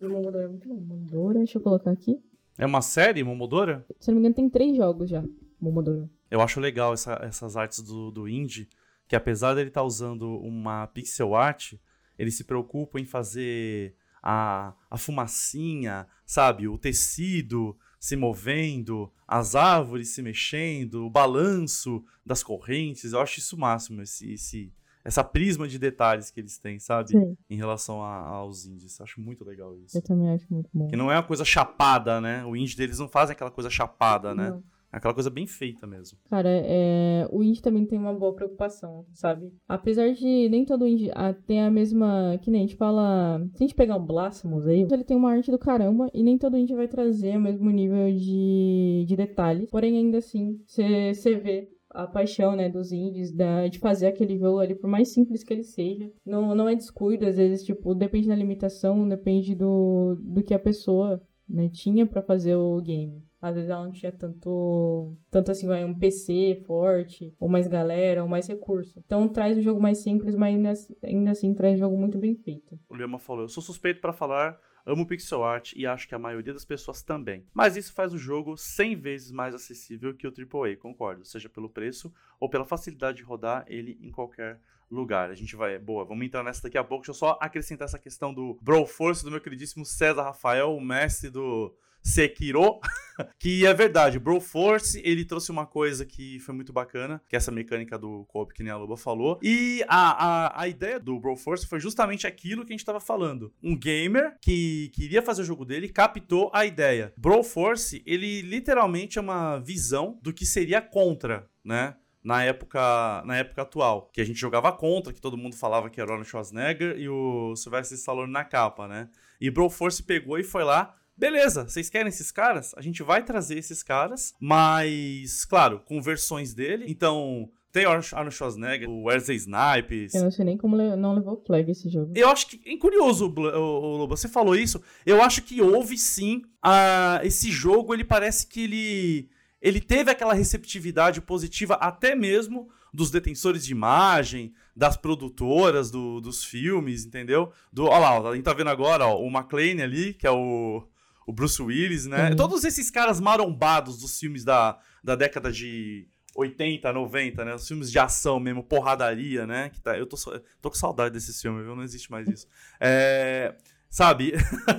Speaker 5: E Momodora é muito bom. Momodora, deixa eu colocar aqui.
Speaker 4: É uma série, Momodora?
Speaker 5: Se não me engano, tem três jogos já. Momodora.
Speaker 4: Eu acho legal essa- essas artes do, do indie, que apesar dele estar usando uma pixel art, ele se preocupa em fazer a, a fumacinha, sabe? O tecido se movendo, as árvores se mexendo, o balanço das correntes. Eu acho isso o máximo, esse, esse, essa prisma de detalhes que eles têm, sabe?
Speaker 5: Sim,
Speaker 4: Em relação a- aos indies. Acho muito legal isso.
Speaker 5: eu também acho muito bom.
Speaker 4: Que não é uma coisa chapada, né? O indie deles não fazem aquela coisa chapada, né?
Speaker 5: Não.
Speaker 4: É aquela coisa bem feita mesmo.
Speaker 5: Cara, é... o indie também tem uma boa preocupação, sabe? Apesar de nem todo indie ah, tem a mesma. Que nem a gente fala. Se a gente pegar o Blasphemous aí, ele tem uma arte do caramba e nem todo indie vai trazer o mesmo nível de, de detalhes. Porém, ainda assim, você vê a paixão, né, dos indies, da, de fazer aquele jogo ali, por mais simples que ele seja. Não, não é descuido, às vezes, tipo, depende da limitação, depende do, do que a pessoa né, tinha pra fazer o game. Às vezes ela não tinha tanto, tanto assim, um PC forte, ou mais galera, ou mais recurso. Então traz um jogo mais simples, mas ainda, ainda assim traz um jogo muito bem feito.
Speaker 4: O Lema falou: Eu sou suspeito pra falar, amo pixel art e acho que a maioria das pessoas também. Mas isso faz o jogo 100 vezes mais acessível que o AAA, concordo. Seja pelo preço ou pela facilidade de rodar ele em qualquer lugar. A gente vai. Boa, vamos entrar nessa daqui a pouco. Deixa eu só acrescentar essa questão do Broforce do meu queridíssimo César Rafael, o mestre do. Sekiro, que é verdade, Broforce, ele trouxe uma coisa que foi muito bacana, que é essa mecânica do co-op que nem a Loba falou, e a, a, a ideia do Broforce foi justamente aquilo que a gente tava falando. Um gamer que queria fazer o jogo dele captou a ideia. Broforce, ele literalmente é uma visão do que seria contra, né? Na época, na época atual, que a gente jogava contra, que todo mundo falava que era o Arnold Schwarzenegger e o Sylvester Stallone na capa, né? E Broforce pegou e foi lá Beleza, vocês querem esses caras? A gente vai trazer esses caras, mas, claro, com versões dele. Então, tem o Arnold Schwarzenegger, o Wesley Snipes.
Speaker 5: Eu não sei nem como não levou flag esse jogo.
Speaker 4: Eu acho que. É curioso, ô, Lobo, você falou isso. Eu acho que houve sim. a- esse jogo, ele parece que ele. Ele teve aquela receptividade positiva até mesmo dos detensores de imagem, das produtoras do- dos filmes, entendeu? Do, olha lá, a gente tá vendo agora ó, o McLean ali, que é o, o Bruce Willis, né?
Speaker 5: Uhum.
Speaker 4: Todos esses caras marombados dos filmes da, da década de 80, 90, né? Os filmes de ação mesmo, porradaria, né? Que tá, eu tô, tô com saudade desses filmes, viu? Não existe mais isso. É, sabe?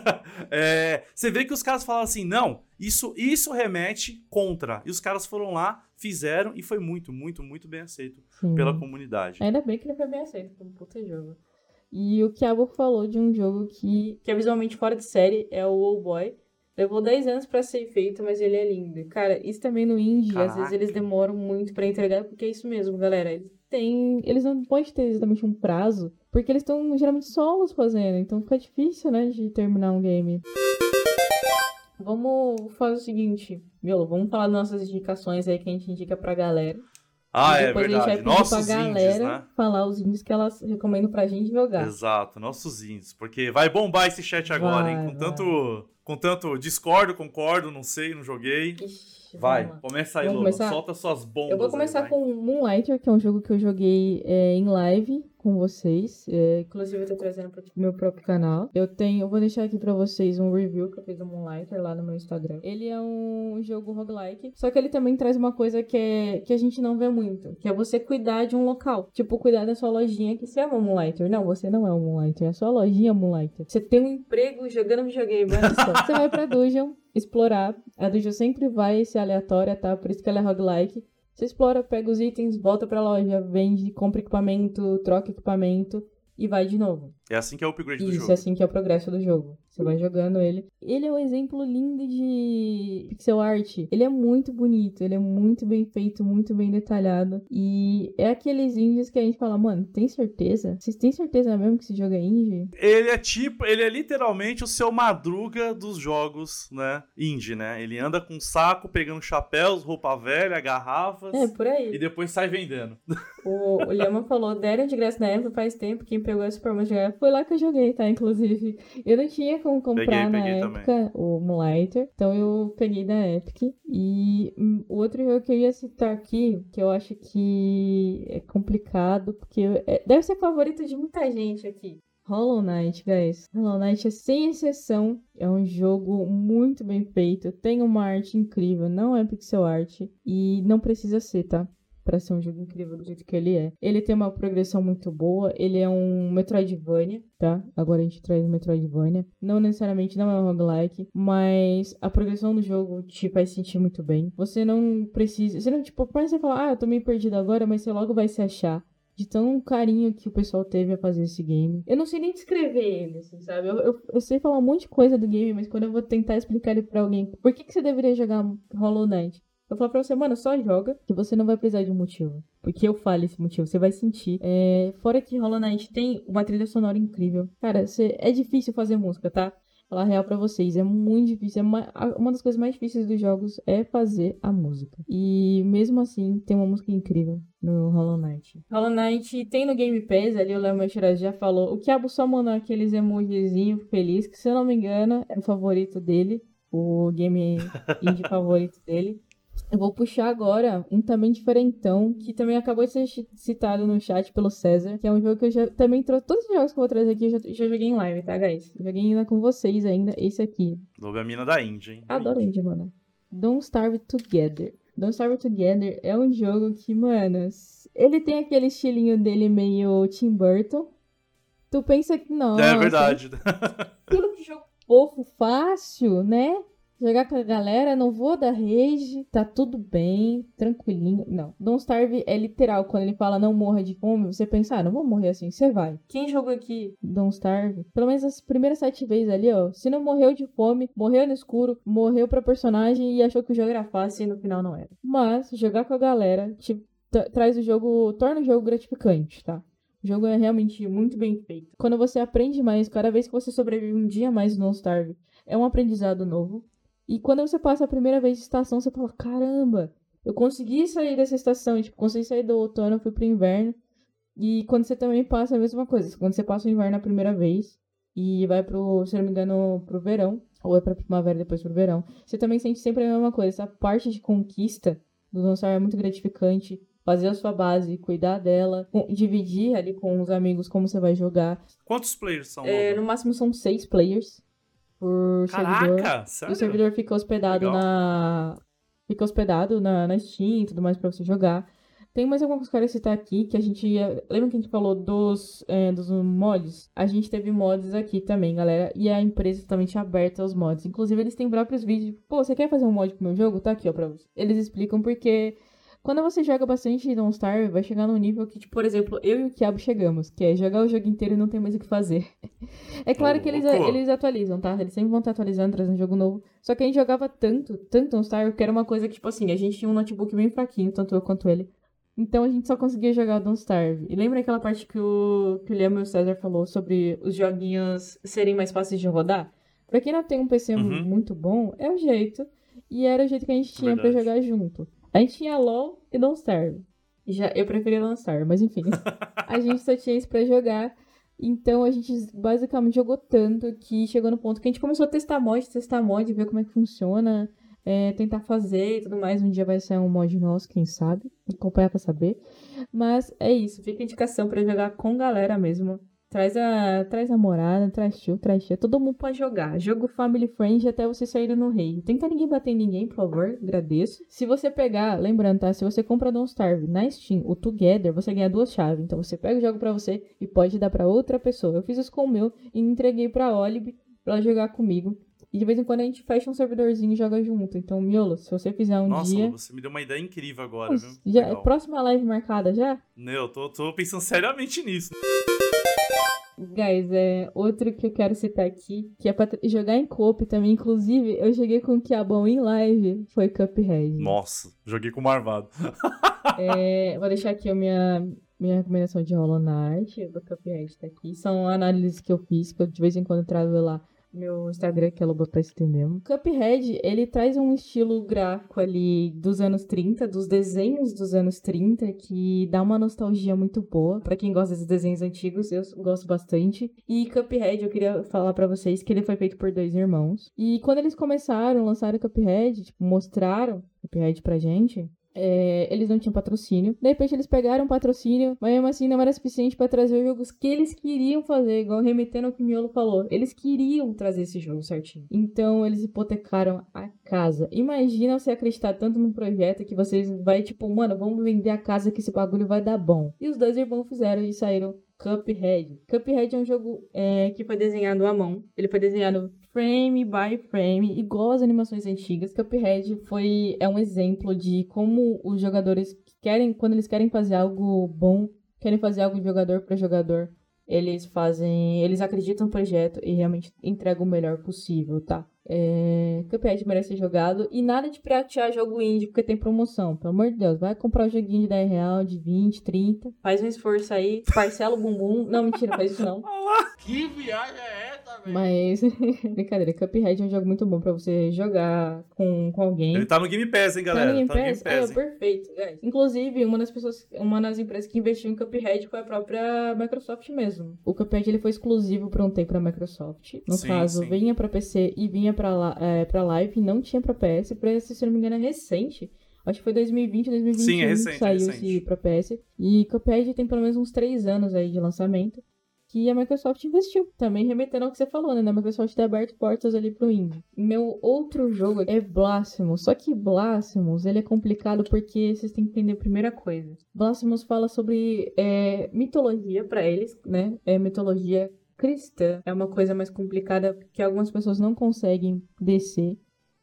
Speaker 4: é, você vê que os caras falam assim, não, isso, isso remete contra. E os caras foram lá, fizeram e foi muito, muito, muito bem aceito
Speaker 5: Sim.
Speaker 4: pela comunidade.
Speaker 5: Ainda bem que ele foi bem aceito como puta jogo. E o Kiabo falou de um jogo que, que é visualmente fora de série, é o Old Boy. Levou 10 anos pra ser feito, mas ele é lindo. Cara, isso também no indie, às vezes
Speaker 4: Caraca.
Speaker 5: eles demoram muito pra entregar, porque é isso mesmo, galera. Eles têm. Eles não podem ter exatamente um prazo, porque eles estão geralmente solos fazendo, então fica difícil, né, de terminar um game. Vamos fazer o seguinte, meu, vamos falar das nossas indicações aí que a gente indica pra galera.
Speaker 4: Ah, é verdade.
Speaker 5: gente vai pedir
Speaker 4: Nossos
Speaker 5: pra
Speaker 4: indies,
Speaker 5: galera
Speaker 4: né?
Speaker 5: falar os indies que elas recomendam pra gente jogar.
Speaker 4: Exato, nossos indies. Porque vai bombar esse chat agora, hein?
Speaker 5: Vai,
Speaker 4: Com
Speaker 5: vai.
Speaker 4: tanto, com tanto discordo, concordo, não sei, não joguei.
Speaker 5: Ixi,
Speaker 4: Vai,
Speaker 5: vamos lá.
Speaker 4: começa aí,
Speaker 5: Vamos
Speaker 4: Lobo.
Speaker 5: começar?
Speaker 4: Solta suas bombas.
Speaker 5: Eu vou
Speaker 4: aí,
Speaker 5: começar
Speaker 4: vai.
Speaker 5: com Moonlighter, que é um jogo que eu joguei é, em live com vocês. É, inclusive, eu tô trazendo para o meu próprio canal. Eu tenho, eu vou deixar aqui pra vocês um review que eu fiz do Moonlighter lá no meu Instagram. Ele é um jogo roguelike, só que ele também traz uma coisa que, é, que a gente não vê muito, que é você cuidar de um local. Tipo, cuidar da sua lojinha que se chama Moonlighter. Não, você não é o Moonlighter, é a sua lojinha Moonlighter. Você tem um emprego jogando videogame, olha só. Você vai pra dungeon, explorar. A dungeon sempre vai ser aleatória, tá? Por isso que ela é roguelike. Você explora, pega os itens, volta pra loja, vende, compra equipamento, troca equipamento e vai de novo.
Speaker 4: É assim que é o upgrade do
Speaker 5: Isso,
Speaker 4: jogo.
Speaker 5: é assim que é o progresso do jogo. Você vai jogando ele. Ele é um exemplo lindo de pixel art. Ele é muito bonito, ele é muito bem feito, muito bem detalhado. E é aqueles indies que a gente fala, mano, tem certeza? Vocês têm certeza mesmo que esse jogo é indie?
Speaker 4: Ele é tipo, ele é literalmente o seu madruga dos jogos, né? Indie, né? Ele anda com um saco, pegando chapéus, roupa velha, garrafas.
Speaker 5: É, por aí.
Speaker 4: E depois sai vendendo.
Speaker 5: O, o falou, deram de graça na época faz tempo, quem pegou Super Mario Jogar. Foi lá que eu joguei, tá? Inclusive. Eu não tinha como comprar
Speaker 4: Peguei,
Speaker 5: na
Speaker 4: peguei
Speaker 5: época o Moonlighter, então eu peguei da Epic. E o outro jogo que eu ia citar aqui, que eu acho que é complicado, porque é- deve ser favorito de muita gente aqui. Hollow Knight, guys. Hollow Knight, é sem exceção, é um jogo muito bem feito, tem uma arte incrível, não é pixel art e não precisa ser, tá? Pra ser um jogo incrível do jeito que ele é. Ele tem uma progressão muito boa, ele é um Metroidvania, tá? Agora a gente traz Metroidvania. Não necessariamente não é um roguelike, mas a progressão do jogo te faz sentir muito bem. Você não precisa. Você não, tipo, pode você falar, ah, eu tô meio perdido agora, mas você logo vai se achar de tão carinho que o pessoal teve a fazer esse game. Eu não sei nem descrever ele, assim, sabe? Eu, eu, eu sei falar um monte de coisa do game, mas quando eu vou tentar explicar ele pra alguém, por que, que você deveria jogar Hollow Knight? Eu falo pra você, mano, só joga, que você não vai precisar de um motivo. Porque eu falo esse motivo, você vai sentir. É, fora que Hollow Knight tem uma trilha sonora incrível. Cara, você, é difícil fazer música, tá? Falar real pra vocês, é muito difícil. É uma, uma das coisas mais difíceis dos jogos é fazer a música. E mesmo assim, tem uma música incrível no Hollow Knight. Hollow Knight tem no Game Pass, ali o Léo Meixeira já falou. O Kiabo só mandou aqueles emojizinhos feliz, que se eu não me engano, é o favorito dele. O game indie favorito dele. Eu vou puxar agora um também diferentão, que também acabou de ser citado no chat pelo César, que é um jogo que eu já também trouxe. Todos os jogos que eu vou trazer aqui eu já, já joguei em live, tá, guys? Joguei ainda com vocês ainda, esse aqui.
Speaker 4: Lobo é a mina da Índia, hein?
Speaker 5: Adoro indie, mano. Don't Starve Together. Don't Starve Together é um jogo que, mano, ele tem aquele estilinho dele meio Tim Burton. Tu pensa que não.
Speaker 4: É verdade.
Speaker 5: Aquilo que jogo fofo, fácil, né? Jogar com a galera, não vou dar rage, tá tudo bem, tranquilinho. Não, Don't Starve é literal, quando ele fala não morra de fome, você pensa, ah, não vou morrer assim, você vai. Quem jogou aqui Don't Starve, pelo menos as primeiras sete vezes ali, ó, se não morreu de fome, morreu no escuro, morreu pra personagem e achou que o jogo era fácil e no final não era. Mas, jogar com a galera, traz o jogo, torna o jogo gratificante, tá? O jogo é realmente muito bem feito. Quando você aprende mais, cada vez que você sobrevive um dia mais no Don't Starve, é um aprendizado novo. E quando você passa a primeira vez de estação, você fala: caramba, eu consegui sair dessa estação. Tipo, consegui sair do outono, fui pro inverno. E quando você também passa a mesma coisa. Quando você passa o inverno a primeira vez e vai pro, se não me engano, pro verão, ou é pra primavera e depois pro verão, você também sente sempre a mesma coisa. Essa parte de conquista do Starve é muito gratificante. Fazer a sua base, cuidar dela, dividir ali com os amigos como você vai jogar.
Speaker 4: Quantos players são?
Speaker 5: É, no máximo são seis players por servidor.
Speaker 4: Caraca,
Speaker 5: E
Speaker 4: sério?
Speaker 5: o servidor fica hospedado
Speaker 4: Legal.
Speaker 5: na fica hospedado na, na Steam e tudo mais pra você jogar. Tem mais algumas coisas que eu quero citar aqui, que a gente... ia- Lembra que a gente falou dos, é, dos mods? A gente teve mods aqui também, galera. E a empresa totalmente aberta aos mods. Inclusive, eles têm próprios vídeos. Pô, você quer fazer um mod pro meu jogo? Tá aqui, ó, pra você. Eles explicam porque... Quando você joga bastante Don't Starve, vai chegar num nível que, tipo, por exemplo, eu e o Kiabo chegamos, que é jogar o jogo inteiro e não tem mais o que fazer. É claro que eles, eles atualizam, tá? Eles sempre vão estar atualizando, trazendo um jogo novo. Só que a gente jogava tanto, tanto Don't Starve, que era uma coisa que, tipo assim, a gente tinha um notebook bem fraquinho, tanto eu quanto ele. Então a gente só conseguia jogar Don't Starve. E lembra aquela parte que o, que o Liam e o César falou sobre os joguinhos serem mais fáceis de rodar? Pra quem não tem um PC
Speaker 4: Uhum.
Speaker 5: muito bom, é o jeito. E era o jeito que a gente tinha pra
Speaker 4: Verdade.
Speaker 5: jogar junto. A gente tinha LOL e Don't Starve. Já, eu preferia Starve, mas enfim. a gente só tinha isso pra jogar. Então a gente basicamente jogou tanto que chegou no ponto que a gente começou a testar mod, testar mod, ver como é que funciona, é, tentar fazer e tudo mais. Um dia vai ser um mod nosso, quem sabe. Acompanhar pra saber. Mas é isso, fica a indicação pra jogar com galera mesmo. Traz a, traz namorada, traz tio, traz tia. Todo mundo pode jogar. Jogo family friend até você sair no rei. Tenta ninguém bater em ninguém, por favor. Agradeço. Se você pegar, lembrando, tá? Se você compra Don't Starve na Steam, o Together, você ganha duas chaves. Então você pega o jogo pra você e pode dar pra outra pessoa. Eu fiz isso com o meu e entreguei pra Olive pra ela jogar comigo. E de vez em quando a gente fecha um servidorzinho e joga junto. Então, Miolo, se você fizer um
Speaker 4: Nossa,
Speaker 5: dia.
Speaker 4: você me deu uma ideia incrível agora, viu?
Speaker 5: Já,
Speaker 4: Legal.
Speaker 5: próxima live marcada já?
Speaker 4: Não, eu tô, tô pensando seriamente nisso.
Speaker 5: Guys, é outro que eu quero citar aqui, que é pra jogar em coop também. Inclusive, eu joguei com o Kiabão em live, foi Cuphead.
Speaker 4: Nossa, joguei com o Marvado.
Speaker 5: É, vou deixar aqui a minha, minha recomendação de Hollow Knight, do Cuphead tá aqui. São análises que eu fiz, que eu de vez em quando trago lá meu Instagram, que é Loba Preston mesmo. Cuphead, ele traz um estilo gráfico ali dos anos 30, dos desenhos dos anos 30, que dá uma nostalgia muito boa. Pra quem gosta desses desenhos antigos, eu gosto bastante. E Cuphead, eu queria falar pra vocês que ele foi feito por dois irmãos. E quando eles começaram, lançaram Cuphead, tipo, mostraram Cuphead pra gente, é, eles não tinham patrocínio. De repente eles pegaram um patrocínio, mas mesmo assim não era suficiente pra trazer os jogos que eles queriam fazer, igual remetendo ao que o Miolo falou. Eles queriam trazer esse jogo certinho. Então eles hipotecaram a casa. Imagina você acreditar tanto num projeto que vocês vai tipo, mano, vamos vender a casa que esse bagulho vai dar bom. E os dois irmãos fizeram e saíram Cuphead. Cuphead é um jogo é, que foi desenhado à mão. Ele foi desenhado frame by frame, igual as animações antigas. Cuphead foi é um exemplo de como os jogadores querem, quando eles querem fazer algo bom, querem fazer algo de jogador para jogador, eles fazem, eles acreditam no projeto e realmente entregam o melhor possível, tá? É, Cuphead merece ser jogado e nada de piratear jogo indie porque tem promoção. Pelo amor de Deus, vai comprar um joguinho de 10 real, de 20, 30. Faz um esforço aí, parcela o bumbum. Não, mentira, faz isso não.
Speaker 1: Que viagem é essa,
Speaker 5: Mas, brincadeira, Cuphead é um jogo muito bom pra você jogar com, com alguém.
Speaker 4: Ele tá no Game Pass, hein,
Speaker 5: Tá
Speaker 4: galera?
Speaker 5: no Game
Speaker 4: Tá no Game
Speaker 5: Pass? É, perfeito, guys. Inclusive, uma das pessoas, uma das empresas que investiu em Cuphead foi a própria Microsoft mesmo. O Cuphead ele foi exclusivo por um tempo pra Microsoft. No
Speaker 4: Sim,
Speaker 5: caso,
Speaker 4: sim.
Speaker 5: vinha pra PC e vinha pra, é, pra live, não tinha pra PS. PS, se eu não me engano, é recente. Acho que foi 2020, 2021
Speaker 4: Sim, é
Speaker 5: que
Speaker 4: recente, é
Speaker 5: saiu
Speaker 4: recente.
Speaker 5: esse pra PS. E Cuphead tem pelo menos uns 3 anos aí de lançamento. Que a Microsoft investiu. Também remetendo ao que você falou, né? A Microsoft ter aberto portas ali pro indie. Meu outro jogo é Blasphemous. Só que Blasphemous, ele é complicado porque vocês têm que entender a primeira coisa. Blasphemous fala sobre é, mitologia pra eles, né? É mitologia cristã. É uma coisa mais complicada que algumas pessoas não conseguem descer.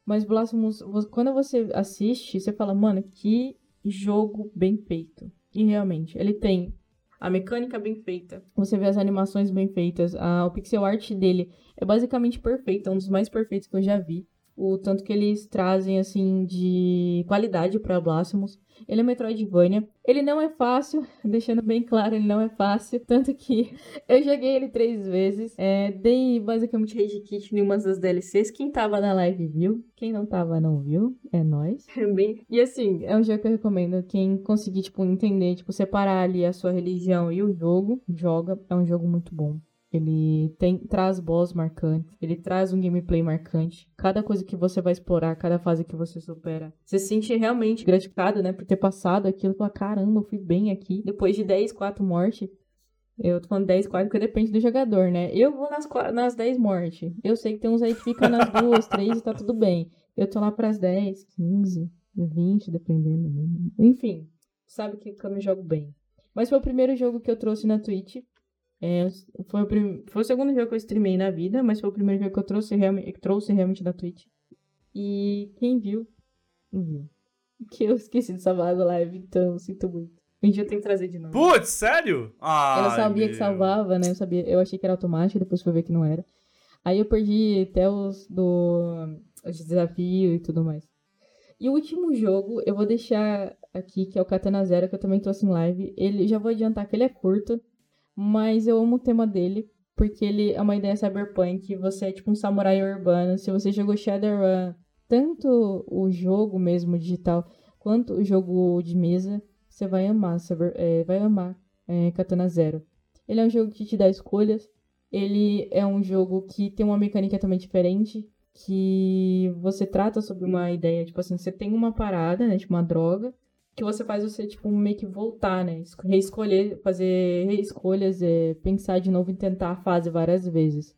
Speaker 5: Mas Blasphemous, quando você assiste, você fala, mano, que jogo bem feito. E realmente, ele tem a mecânica bem feita. Você vê as animações bem feitas. A, o pixel art dele é basicamente perfeito. É um dos mais perfeitos que eu já vi. O tanto que eles trazem, assim, de qualidade pra Blasphemous. Ele é Metroidvania. Ele não é fácil, deixando bem claro, ele não é fácil. Tanto que eu joguei ele três vezes. É, dei basicamente rage kit em umas das DLCs. Quem tava na live viu. Quem não tava, não viu. É nóis. Bem- E assim, é um jogo que eu recomendo. Quem conseguir, tipo, entender, tipo, separar ali a sua religião e o jogo, joga. É um jogo muito bom. Ele tem, traz boss marcantes, ele traz um gameplay marcante. Cada coisa que você vai explorar, cada fase que você supera, você se sente realmente gratificado, né, por ter passado aquilo. Fala, caramba, eu fui bem aqui. Depois de 10, 4 mortes, eu tô falando 10, 4 porque depende do jogador, né? Eu vou nas, nas 10 mortes. Eu sei que tem uns aí que ficam nas duas, três e tá tudo bem. Eu tô lá pras 10, 15. 20, dependendo. Enfim, sabe que eu me jogo bem. Mas foi o primeiro jogo que eu trouxe na Twitch. É, foi, o prim... foi o segundo jogo que eu streamei na vida, mas foi o primeiro jogo que eu trouxe, realmente, trouxe realmente da Twitch. E quem viu, viu. Que eu esqueci de salvar a live, então sinto muito. Um dia eu tenho que trazer de novo.
Speaker 4: Putz, sério? Ah,
Speaker 5: Eu sabia que salvava, né? Eu, sabia, eu achei que era automático, depois fui ver que não era. Aí eu perdi até os do os desafios e tudo mais. E o último jogo, eu vou deixar aqui, que é o Katana Zero, que eu também trouxe em live. Ele já vou adiantar que ele é curto, mas eu amo o tema dele, porque ele é uma ideia cyberpunk, você é tipo um samurai urbano. Se você jogou Shadowrun, tanto o jogo mesmo digital, quanto o jogo de mesa, você vai amar, cyber, é, vai amar é, Katana Zero. Ele é um jogo que te dá escolhas, ele é um jogo que tem uma mecânica também diferente, que você trata sobre uma ideia, tipo assim, você tem uma parada, né, tipo uma droga, que você faz você, tipo, meio que voltar, né, es- reescolher, fazer reescolhas, é, pensar de novo e tentar a fase várias vezes.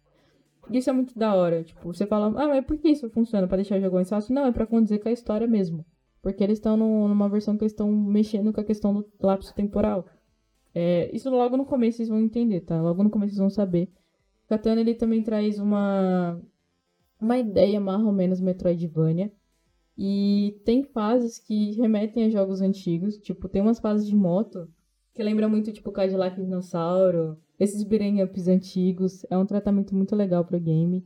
Speaker 5: Isso é muito da hora, tipo, você fala, ah, mas por que isso funciona? Pra deixar o jogo mais fácil? Não, é pra condizer com a história mesmo. Porque eles estão num- numa versão que eles estão mexendo com a questão do lapso temporal. É, isso logo no começo vocês vão entender, tá? Logo no começo vocês vão saber. Katana ele também traz uma uma ideia mais ou menos Metroidvania. E tem fases que remetem a jogos antigos, tipo, tem umas fases de moto que lembra muito tipo Cadillac Dinossauro, esses beat'em ups antigos, é um tratamento muito legal pro game.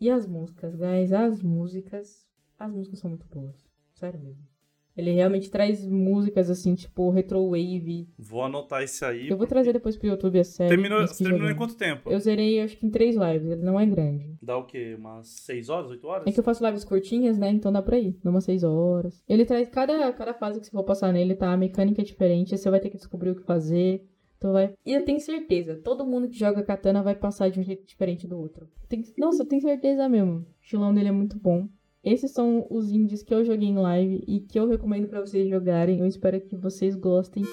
Speaker 5: E as músicas, guys, as músicas, as músicas são muito boas, sério mesmo. Ele realmente traz músicas assim, tipo retrowave.
Speaker 4: Vou anotar isso aí.
Speaker 5: Eu vou trazer depois pro YouTube a série.
Speaker 4: Terminou, terminou em quanto tempo?
Speaker 5: Eu zerei acho que em três lives, ele não é grande.
Speaker 4: Dá o quê? Umas 6 horas, 8 horas?
Speaker 5: É que eu faço lives curtinhas, né? Então dá pra ir. Numa seis horas. Ele traz cada, cada fase que você for passar nele, tá? A mecânica é diferente. Você vai ter que descobrir o que fazer. Então vai. E eu tenho certeza, todo mundo que joga katana vai passar de um jeito diferente do outro. Tem... Nossa, eu tenho certeza mesmo. O estilão dele é muito bom. Esses são os indies que eu joguei em live e que eu recomendo pra vocês jogarem. Eu espero que vocês gostem.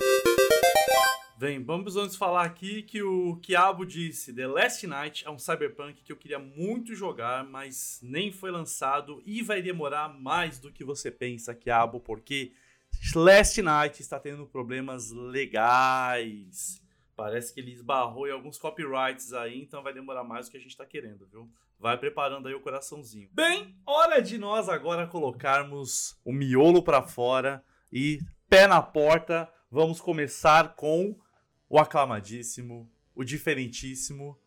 Speaker 4: Bem, vamos antes falar aqui que o Kiabo disse The Last Night é um cyberpunk que eu queria muito jogar, mas nem foi lançado e vai demorar mais do que você pensa, Kiabo, porque Last Night está tendo problemas legais. Parece que ele esbarrou em alguns copyrights aí, então vai demorar mais do que a gente está querendo, viu? Vai preparando aí o coraçãozinho. Bem, hora de nós agora colocarmos o miolo para fora e pé na porta. Vamos começar com o aclamadíssimo, o diferentíssimo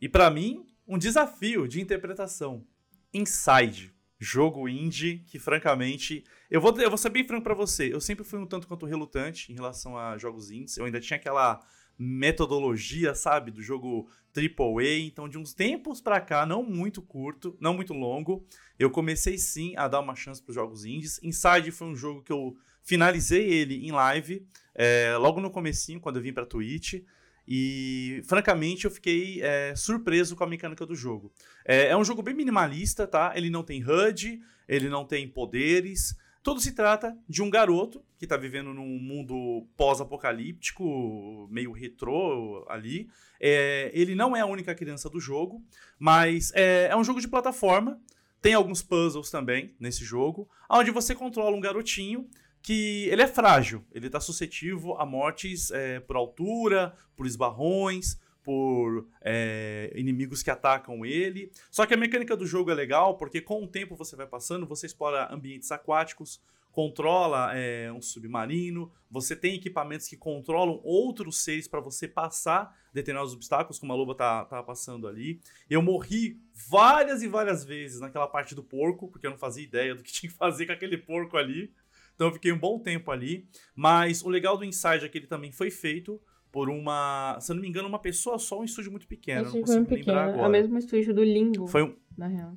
Speaker 4: e pra mim um desafio de interpretação. Inside, jogo indie que francamente, eu vou eu vou ser bem franco pra você, eu sempre fui um tanto quanto relutante em relação a jogos indies. Eu ainda tinha aquela metodologia, sabe, do jogo AAA, então de uns tempos pra cá, não muito curto, não muito longo, eu comecei sim a dar uma chance pros jogos indies. Inside foi um jogo que eu finalizei ele em live, é, logo no comecinho, quando eu vim pra Twitch. E, francamente, eu fiquei é, surpreso com a mecânica do jogo. É, é um jogo bem minimalista, tá? Ele não tem HUD, ele não tem poderes. Tudo se trata de um garoto que tá vivendo num mundo pós-apocalíptico, meio retrô ali. É, ele não é a única criança do jogo, mas é, é um jogo de plataforma. Tem alguns puzzles também nesse jogo, onde você controla um garotinho que ele é frágil, ele está suscetível a mortes é, por altura, por esbarrões, por é, inimigos que atacam ele. Só que a mecânica do jogo é legal porque com o tempo você vai passando, você explora ambientes aquáticos, controla é, um submarino, você tem equipamentos que controlam outros seres para você passar determinados obstáculos, como a loba tá, tá passando ali. Eu morri várias e várias vezes naquela parte do porco, porque eu não fazia ideia do que tinha que fazer com aquele porco ali. Então eu fiquei um bom tempo ali. Mas o legal do Inside é que ele também foi feito por uma, se eu não me engano, uma pessoa só, um estúdio muito pequeno.
Speaker 5: Esse
Speaker 4: não
Speaker 5: foi
Speaker 4: consigo lembrar
Speaker 5: pequeno. É
Speaker 4: agora.
Speaker 5: o mesmo estúdio do Limbo,
Speaker 4: Foi um,
Speaker 5: na real.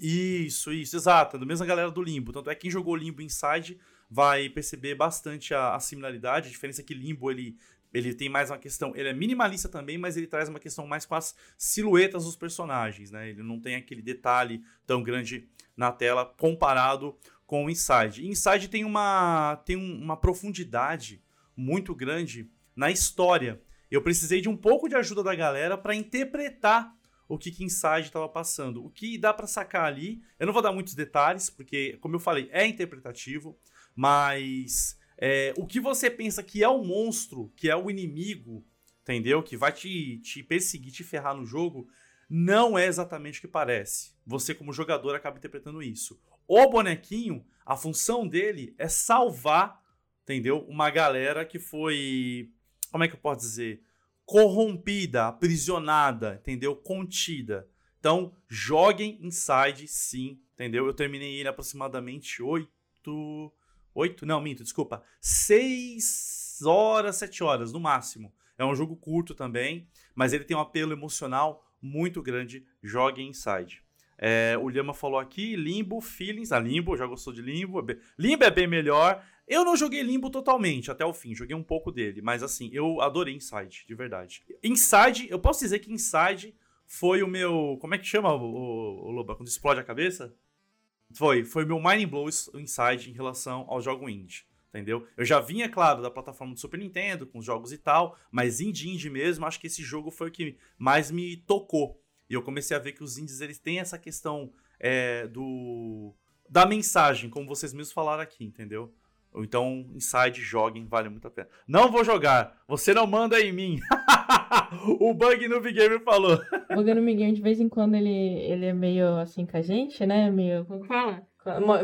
Speaker 4: isso, isso, exato. Da mesma galera do Limbo. Tanto é que quem jogou Limbo Inside vai perceber bastante a, a similaridade. A diferença é que Limbo ele, ele tem mais uma questão. Ele é minimalista também, mas ele traz uma questão mais com as silhuetas dos personagens, né? Ele não tem aquele detalhe tão grande na tela comparado com o Inside. Inside tem uma, tem um- uma profundidade muito grande na história. Eu precisei de um pouco de ajuda da galera para interpretar o que, que Inside estava passando. O que dá para sacar ali, eu não vou dar muitos detalhes, porque, como eu falei, é interpretativo, Mas é, o que você pensa que é o monstro, que é o inimigo, entendeu? Que vai te, te perseguir, te ferrar no jogo, não é exatamente o que parece. Você, como jogador, acaba interpretando isso. O bonequinho, a função dele é salvar, entendeu? Uma galera que foi. Como é que eu posso dizer? Corrompida, aprisionada, entendeu? Contida. Então, joguem Inside, sim, entendeu? Eu terminei ele aproximadamente 8. 8? Não, minto, desculpa. 6 horas, 7 horas, no máximo. É um jogo curto também, mas ele tem um apelo emocional muito grande. Joguem Inside. É, o Lhama falou aqui, Limbo, Feelings. Ah, Limbo, já gostou de Limbo. É. Limbo é bem melhor. Eu não joguei Limbo totalmente até o fim, joguei um pouco dele, mas assim, eu adorei Inside, de verdade. Inside, eu posso dizer que Inside foi o meu. Como é que chama o, o, o Loba? Quando explode a cabeça? Foi, foi meu mind blow inside em relação ao jogo indie. Entendeu? Eu já vinha, claro, da plataforma do Super Nintendo, com os jogos e tal, mas indie indie mesmo, acho que esse jogo foi o que mais me tocou. E eu comecei a ver que os indies eles têm essa questão é, do da mensagem, como vocês mesmos falaram aqui, entendeu? Ou então, Inside, joguem, vale muito a pena. Não vou jogar, você não manda em mim. o Bug Noob Gamer falou.
Speaker 5: O Bug Noob Gamer, de vez em quando, ele, ele é meio assim com a gente, né? Meio, como fala?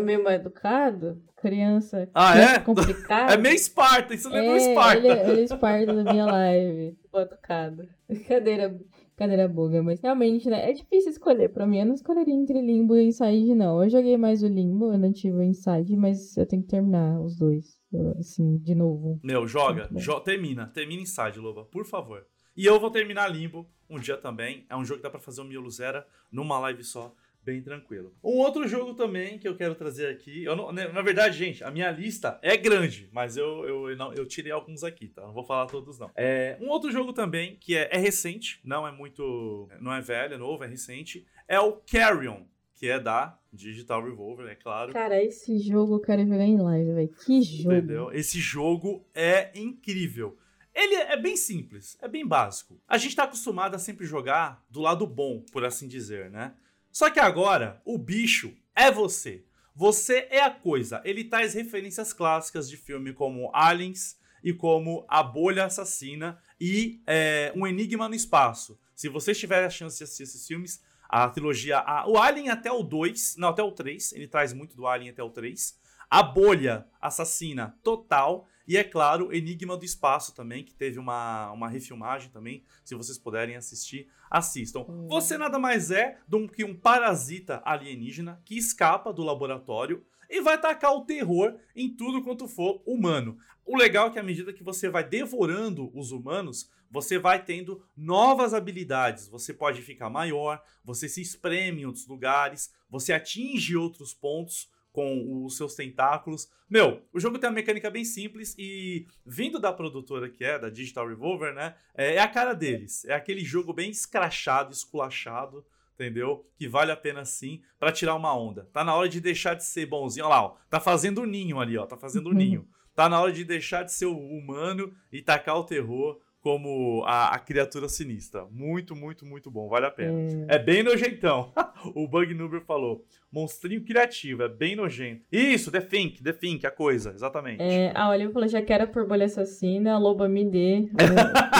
Speaker 5: Meio mal educado. Criança,
Speaker 4: ah,
Speaker 5: criança
Speaker 4: é?
Speaker 5: complicada.
Speaker 4: É meio Esparta, isso lembra
Speaker 5: é,
Speaker 4: Esparta.
Speaker 5: Ele, é, ele é Esparta da minha live. Mal educado. Cadeira cadeira buga, mas realmente, né? É difícil escolher. Pra mim, eu não escolheria entre Limbo e Inside, não. Eu joguei mais o Limbo, eu não tive o Inside, mas eu tenho que terminar os dois. Assim, de novo.
Speaker 4: Meu, joga. Jo termina. Termina Inside, Loba, por favor. E eu vou terminar Limbo um dia também. É um jogo que dá pra fazer um miolo zero numa live só bem tranquilo. Um outro jogo também que eu quero trazer aqui, eu não, né, na verdade, gente, a minha lista é grande, mas eu, eu, não, eu tirei alguns aqui, tá? Não vou falar todos não. É, um outro jogo também que é, é recente, não é muito, não é velho, é novo, é recente, é o Carrion, que é da Digital Revolver, é claro.
Speaker 5: Cara, esse jogo eu quero jogar em live, velho. Que jogo.
Speaker 4: Entendeu? Esse jogo é incrível. Ele é bem simples, é bem básico. A gente tá acostumado a sempre jogar do lado bom, por assim dizer, né? Só que agora, o bicho é você. Você é a coisa. Ele traz referências clássicas de filme como Aliens e como A Bolha Assassina e é, Um Enigma no Espaço. Se vocês tiverem a chance de assistir esses filmes, a trilogia. A, o Alien até o 2, não, até o 3, ele traz muito do Alien até o 3. A Bolha Assassina total. E é claro, Enigma do Espaço também, que teve uma, uma refilmagem também. Se vocês puderem assistir, assistam. Hum. Você nada mais é do que um parasita alienígena que escapa do laboratório e vai tacar o terror em tudo quanto for humano. O legal é que à medida que você vai devorando os humanos, você vai tendo novas habilidades. Você pode ficar maior, você se espreme em outros lugares, você atinge outros pontos com os seus tentáculos. Meu, o jogo tem uma mecânica bem simples e vindo da produtora que é, da Digital Revolver, né? É, é a cara deles. É aquele jogo bem escrachado, esculachado, entendeu? Que vale a pena sim para tirar uma onda. Tá na hora de deixar de ser bonzinho. Olha lá, ó, tá fazendo o ninho ali, ó, tá fazendo o ninho. Tá na hora de deixar de ser humano e tacar o terror como a, a, criatura sinistra. Muito, muito, muito bom. Vale a pena. É, é bem nojentão. o Bug Nuber falou. Monstrinho criativo, é bem nojento. Isso, The Think, The Think, a coisa, exatamente.
Speaker 5: É, a Olivia falou, já quero por bolha assassina, a loba me dê.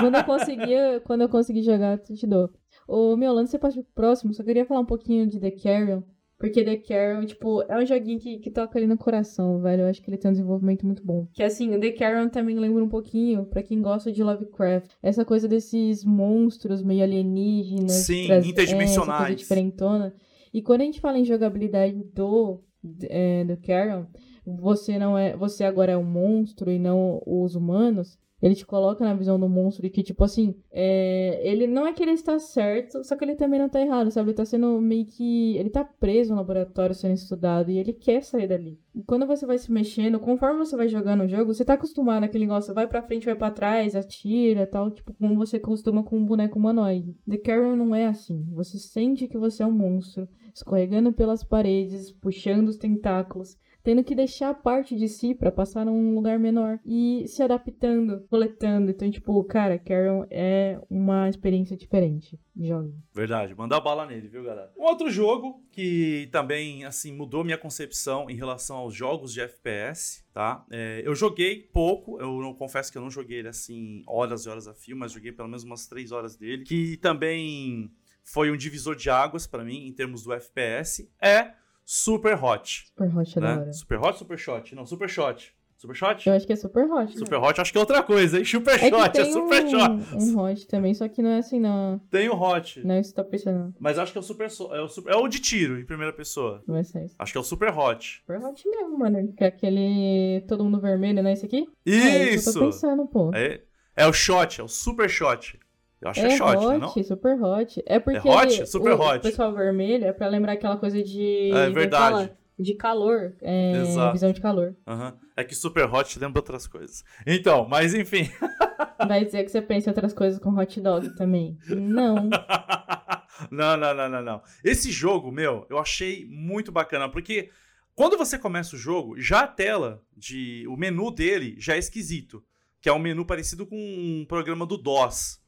Speaker 5: quando eu conseguir, quando eu conseguir jogar, eu te dou. Ô, meu, antes você pode ir pro próximo, só queria falar um pouquinho de The Carrion. Porque The Carol, tipo, é um joguinho que, que toca ali no coração, velho. Eu acho que ele tem um desenvolvimento muito bom. Que assim, o The Carol também lembra um pouquinho, para quem gosta de Lovecraft, essa coisa desses monstros meio alienígenas.
Speaker 4: Sim, traz, interdimensionais. É, coisa
Speaker 5: diferentona. E quando a gente fala em jogabilidade do, é, do Carol, você não é. Você agora é um monstro e não os humanos. Ele te coloca na visão do monstro e que, tipo assim, é... ele não é que ele está certo, só que ele também não tá errado, sabe? Ele tá sendo meio que. Ele tá preso no laboratório sendo estudado e ele quer sair dali. E quando você vai se mexendo, conforme você vai jogando o jogo, você tá acostumado naquele negócio, vai pra frente, vai para trás, atira tal, tipo, como você costuma com um boneco humanoide. The Carol não é assim. Você sente que você é um monstro, escorregando pelas paredes, puxando os tentáculos tendo que deixar parte de si pra passar num lugar menor e se adaptando, coletando. Então, tipo, cara, Carol é uma experiência diferente. Jogue.
Speaker 4: Verdade, manda bala nele, viu, galera? Um outro jogo que também, assim, mudou minha concepção em relação aos jogos de FPS, tá? É, eu joguei pouco, eu não confesso que eu não joguei ele, assim, horas e horas a fio, mas joguei pelo menos umas três horas dele, que também foi um divisor de águas pra mim, em termos do FPS, é Super Hot.
Speaker 5: Super hot é
Speaker 4: Né?
Speaker 5: hora.
Speaker 4: Super Hot, Super Shot? Não, Super Shot. Super Shot?
Speaker 5: Eu acho que é super hot. né?
Speaker 4: Super Hot acho que é outra coisa, hein? Super
Speaker 5: É
Speaker 4: Shot, é Super
Speaker 5: um,
Speaker 4: Shot.
Speaker 5: um hot também, só que não é assim, não.
Speaker 4: Tem o Hot.
Speaker 5: Não é isso que tá pensando.
Speaker 4: Mas acho que é o Super é o, super- é o de tiro em primeira pessoa.
Speaker 5: Não vai ser isso.
Speaker 4: Acho que é o Super Hot.
Speaker 5: Super hot mesmo, mano. Que é aquele. Todo mundo vermelho, não é esse aqui? É isso que eu tô
Speaker 4: Isso!
Speaker 5: pensando, pô.
Speaker 4: É, é o Shot, é o Super Shot. Eu acho que é,
Speaker 5: É
Speaker 4: Shot,
Speaker 5: hot,
Speaker 4: né, não?
Speaker 5: super hot. É porque
Speaker 4: hot? Super
Speaker 5: o,
Speaker 4: hot.
Speaker 5: o pessoal vermelho é pra lembrar aquela coisa de.
Speaker 4: É
Speaker 5: é
Speaker 4: verdade.
Speaker 5: De calor. É,
Speaker 4: Exato.
Speaker 5: visão de calor.
Speaker 4: Aham. É que Super Hot lembra outras coisas. Então, mas enfim.
Speaker 5: Vai dizer que você pensa em outras coisas com hot dog também. Não.
Speaker 4: não, não, não, não, não. Esse jogo, meu, eu achei muito bacana, porque quando você começa o jogo, já a tela de. O menu dele já é esquisito. Que é um menu parecido com um programa do DOS,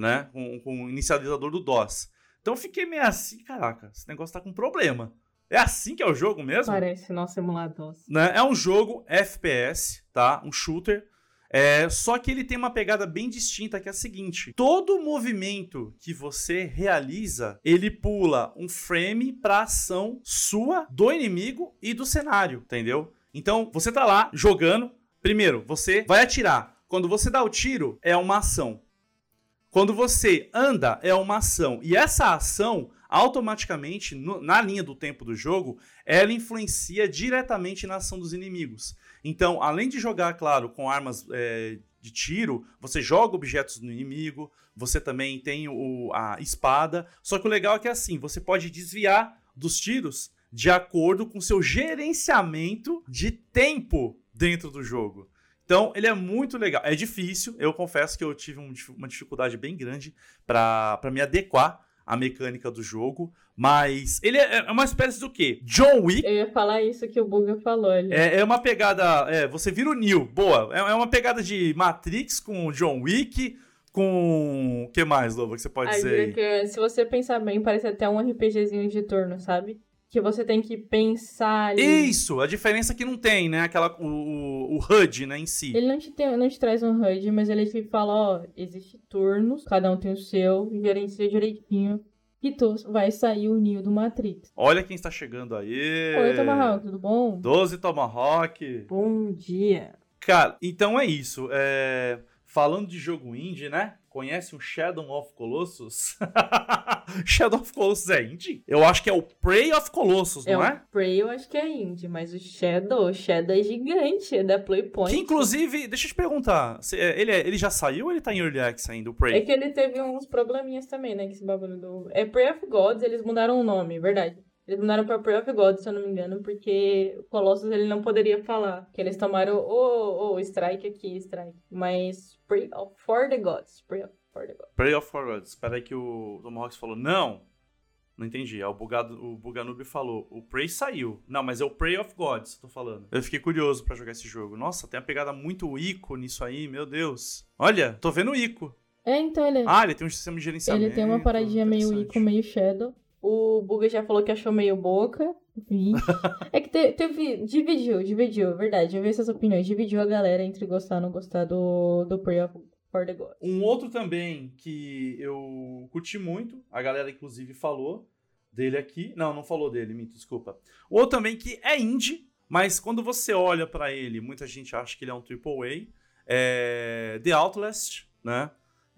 Speaker 4: né? Com, com o inicializador do DOS. Então eu fiquei meio assim, caraca, esse negócio tá com problema. É assim que é o jogo mesmo?
Speaker 5: Parece nosso emulador.
Speaker 4: né? É um jogo FPS, tá? Um shooter. É, só que ele tem uma pegada bem distinta que é a seguinte: todo movimento que você realiza, ele pula um frame para ação sua, do inimigo e do cenário, entendeu? Então, você tá lá jogando, primeiro, você vai atirar. Quando você dá o tiro, é uma ação. Quando você anda, é uma ação. E essa ação, automaticamente, no- na linha do tempo do jogo, ela influencia diretamente na ação dos inimigos. Então, além de jogar, claro, com armas é, de tiro, você joga objetos no inimigo, você também tem o, a espada. Só que o legal é que assim, você pode desviar dos tiros de acordo com seu gerenciamento de tempo dentro do jogo. Então, ele é muito legal. É difícil, eu confesso que eu tive um uma dificuldade bem grande para me adequar à mecânica do jogo, mas ele é é uma espécie do quê? John Wick
Speaker 5: Eu ia falar isso que o Buga falou ali.
Speaker 4: é, é uma pegada. É, você vira o Neo. Boa. É, é uma pegada de Matrix com John Wick. Com. O que mais, Lobo, que você pode dizer
Speaker 5: se você pensar bem, parece até um RPGzinho de turno, sabe? Que você tem que pensar ali.
Speaker 4: Isso! A diferença é que não tem, né? Aquela, o, o, o HUD, né, em si.
Speaker 5: Ele não te, tem- não te traz um HUD, mas ele te fala, ó, existe turnos, cada um tem o seu, gerencia direitinho. E tu vai sair o Neo do Matrix.
Speaker 4: Olha quem está chegando aí.
Speaker 5: Oi, Tomahawk, tudo bom?
Speaker 4: 12 Tomahawk.
Speaker 3: Bom dia.
Speaker 4: Cara, então é isso. É, Falando de jogo indie, né? Conhece um Shadow of Colossus? Shadow of Colossus é indie? Eu acho que é o Prey of Colossus,
Speaker 5: É
Speaker 4: não
Speaker 5: o
Speaker 4: é?
Speaker 5: Prey, eu acho que é indie, mas o Shadow, o Shadow é gigante, é da Playpoint.
Speaker 4: Que inclusive, deixa eu te perguntar, é, ele, é- ele já saiu ou ele tá em Early Access ainda, o
Speaker 5: É
Speaker 4: Prey?
Speaker 5: que ele teve uns probleminhas também, né? Que esse bagulho do. É Prey of Gods, eles mudaram o nome, verdade. Eles mudaram pra Prey of Gods, se eu não me engano, porque o Colossus ele não poderia falar. Que eles tomaram o, o Strike aqui, Strike. Mas Prey of For the Gods. Prey of For the Gods.
Speaker 4: Prey of Forwards. Espera aí que o Tomahawk falou, não, não entendi. É o, Bugado, o Buganube falou, o Prey saiu. Não, mas é o Prey of Gods, tô falando. Eu fiquei curioso pra jogar esse jogo. Nossa, tem uma pegada muito Ico nisso aí, meu Deus. Olha, tô vendo o Ico.
Speaker 5: É, então ele.
Speaker 4: Ah, ele tem um sistema de gerenciamento.
Speaker 5: ele tem uma paradinha meio. Ico, meio Shadow. O Buga já falou que achou meio boca. É que te- teve. Dividiu, dividiu, verdade. Eu vi essas opiniões. Dividiu a galera entre gostar ou não gostar do, do Prey of For the Gods.
Speaker 4: Um outro também que eu curti muito, a galera inclusive falou dele aqui. Não, não falou dele, minto, desculpa. O outro também que é indie, mas quando você olha pra ele, muita gente acha que ele é um AAA. É The Outlast, né?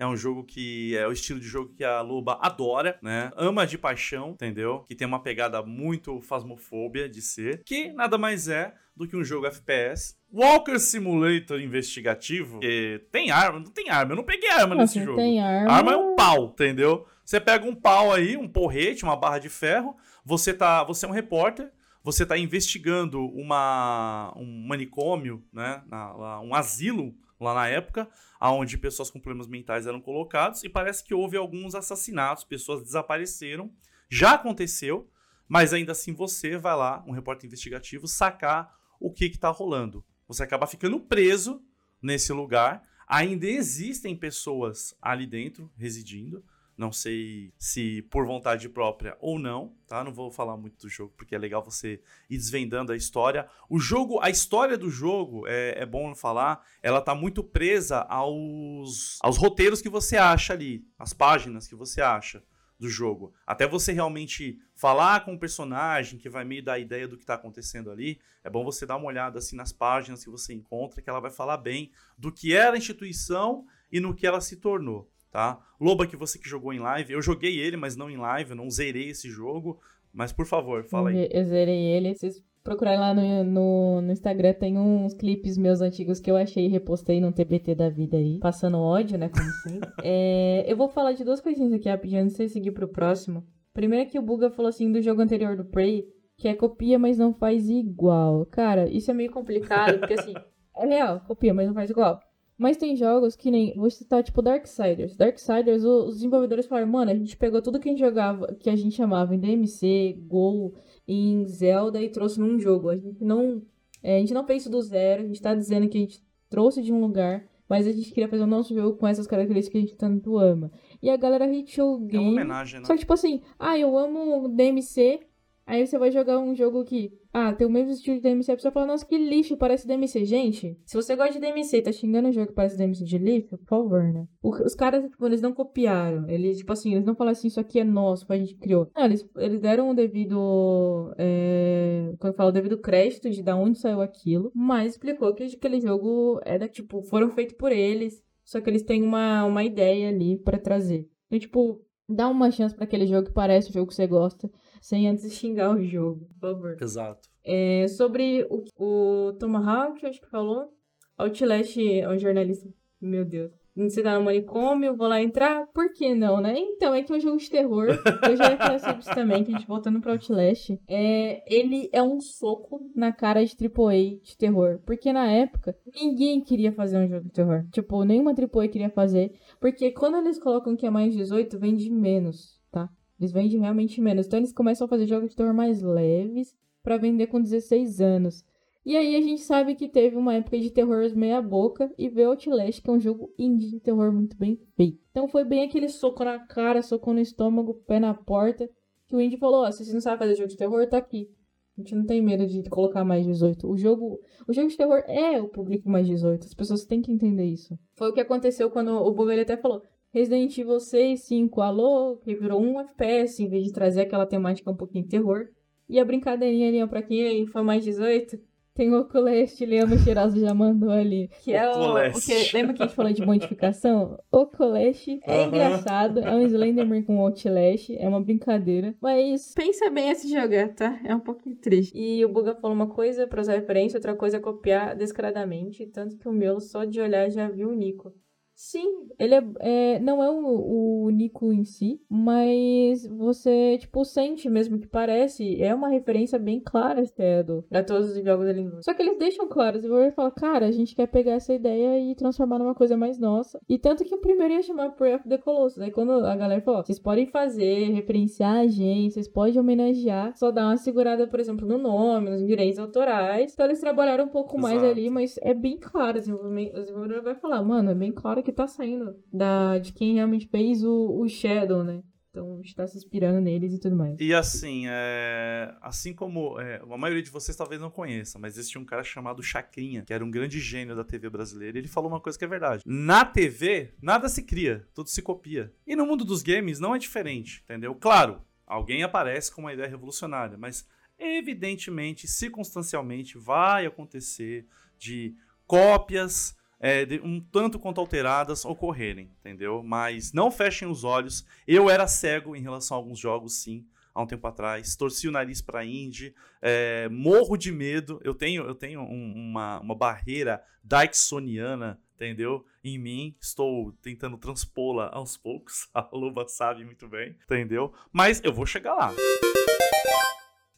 Speaker 4: É um jogo que é o estilo de jogo que a Loba adora, né? Ama de paixão, entendeu? Que tem uma pegada muito fasmofóbia de ser, que nada mais é do que um jogo FPS. Walker Simulator investigativo, que tem arma, não tem arma, eu não peguei arma nesse jogo.
Speaker 5: tem arma.
Speaker 4: Arma é um pau, entendeu? Você pega um pau aí, um porrete, uma barra de ferro, você tá, você é um repórter, você tá investigando uma um manicômio, né, um asilo lá na época, aonde pessoas com problemas mentais eram colocados e parece que houve alguns assassinatos, pessoas desapareceram. Já aconteceu, mas ainda assim você vai lá, um repórter investigativo, sacar o que que tá rolando. Você acaba ficando preso nesse lugar. Ainda existem pessoas ali dentro residindo. Não sei se por vontade própria ou não, tá? Não vou falar muito do jogo porque é legal você ir desvendando a história. O jogo, a história do jogo, é, é bom falar, ela tá muito presa aos, aos roteiros que você acha ali, as páginas que você acha do jogo. Até você realmente falar com o personagem que vai meio dar ideia do que está acontecendo ali, é bom você dar uma olhada assim nas páginas que você encontra, que ela vai falar bem do que era a instituição e no que ela se tornou, tá? Loba, que você que jogou em live, eu joguei ele, mas não em live, eu não zerei esse jogo, mas por favor, fala aí.
Speaker 5: Eu zerei ele, vocês procurarem lá no, no, no, Instagram, tem uns clipes meus antigos que eu achei e repostei no TBT da vida aí. Passando ódio, né? Como sempre. é, eu vou falar de duas coisinhas aqui rapidinho antes de seguir pro próximo. Primeiro é que o Buga falou assim do jogo anterior do Prey, que é copia, mas não faz igual. Cara, isso é meio complicado, porque assim, é real, copia, mas não faz igual. Mas tem jogos que nem. Vou citar, tipo, Darksiders. Darksiders, os desenvolvedores falaram, mano, a gente pegou tudo que a gente jogava, que a gente chamava em DMC, Gol, em Zelda e trouxe num jogo. A gente não. É, a gente não fez isso do zero, a gente tá dizendo que a gente trouxe de um lugar, mas a gente queria fazer o nosso jogo com essas características que a gente tanto ama. E a galera hitou o game. É uma
Speaker 4: homenagem, né?
Speaker 5: Só que, tipo assim, ah, eu amo DMC, Aí você vai jogar um jogo que, ah, tem o mesmo estilo de DMC, a pessoa fala, nossa, que lixo, parece DMC. Gente, se você gosta de DMC e tá xingando um jogo que parece DMC de lixo, por favor, né? Os caras, tipo, eles não copiaram. Eles, tipo assim, eles não falaram assim, isso aqui é nosso, a gente criou. Não, eles, eles deram o devido, é... quando eu falo devido crédito de da onde saiu aquilo, mas explicou que aquele jogo era, tipo, foram feitos por eles, só que eles têm uma, uma ideia ali para trazer. Então, tipo, dá uma chance para aquele jogo que parece o jogo que você gosta sem antes xingar o jogo, por favor.
Speaker 4: Exato.
Speaker 5: É, sobre o, o Tomahawk, acho que falou. Outlast é um jornalista. Meu Deus. Você tá no manicômio, vou lá entrar? Por que não, né? Então, é que é um jogo de terror. Eu já ia falar sobre isso também, que a gente voltando pro Outlast. É, ele é um soco na cara de AAA de terror. Porque na época, ninguém queria fazer um jogo de terror. Tipo, nenhuma AAA queria fazer. Porque quando eles colocam que é mais 18, vende menos? Eles vendem realmente menos. Então eles começam a fazer jogos de terror mais leves para vender com 16 anos. E aí a gente sabe que teve uma época de terror meia boca e veio Outlast, que é um jogo indie de terror muito bem feito. Então foi bem aquele soco na cara, soco no estômago, pé na porta, que o indie falou, ó, oh, se você não sabe fazer jogo de terror, tá aqui. A gente não tem medo de colocar mais 18. O jogo, o jogo de terror é o público mais 18. As pessoas têm que entender isso. Foi o que aconteceu quando o Bug até falou: Resident Evil 6, 5, alô, que virou um FPS, em vez de trazer aquela temática um pouquinho de terror. E a brincadeirinha ali, pra quem aí foi mais 18, tem o Oculest, Leandro Cheiroso já mandou ali. Que é o, o que, lembra que a gente falou de modificação? Oculest é uhum. engraçado, é um Slenderman com Outlast, é uma brincadeira. Mas pensa bem esse jogar, tá? É um pouquinho triste. E o Buga falou uma coisa pra usar referência, outra coisa é copiar descaradamente. Tanto que o meu, só de olhar, já viu o Nico. Sim, ele é, é não é o, o, Nico em si, mas você, tipo, sente mesmo que parece. É uma referência bem clara, Stedo, a todos os jogos da língua. Só que eles deixam claro, você vai falar, cara, a gente quer pegar essa ideia e transformar numa coisa mais nossa. E tanto que o primeiro ia chamar Prey of the Colossus. Aí quando a galera falou, vocês podem fazer, referenciar a gente, vocês podem homenagear, só dar uma segurada, por exemplo, no nome, nos direitos autorais. Então eles trabalharam um pouco Exato. mais ali, mas é bem claro, o desenvolvedor vai falar, mano, é bem claro que tá saindo da, de quem realmente fez o, o Shadow, né? Então está se inspirando neles e tudo mais.
Speaker 4: E assim, é... assim como é, a maioria de vocês talvez não conheça, mas existia um cara chamado Chacrinha, que era um grande gênio da TV brasileira, e ele falou uma coisa que é verdade. Na TV, nada se cria, tudo se copia. E no mundo dos games não é diferente, entendeu? Claro, alguém aparece com uma ideia revolucionária, mas evidentemente, circunstancialmente, vai acontecer de cópias é, um tanto quanto alteradas ocorrerem, entendeu? Mas não fechem os olhos. Eu era cego em relação a alguns jogos, sim, há um tempo atrás. Torci o nariz para indie, é, morro de medo. Eu tenho, eu tenho um, uma, uma barreira Dykesoniana, entendeu? Em mim, estou tentando transpô-la aos poucos. A Luba sabe muito bem, entendeu? Mas eu vou chegar lá.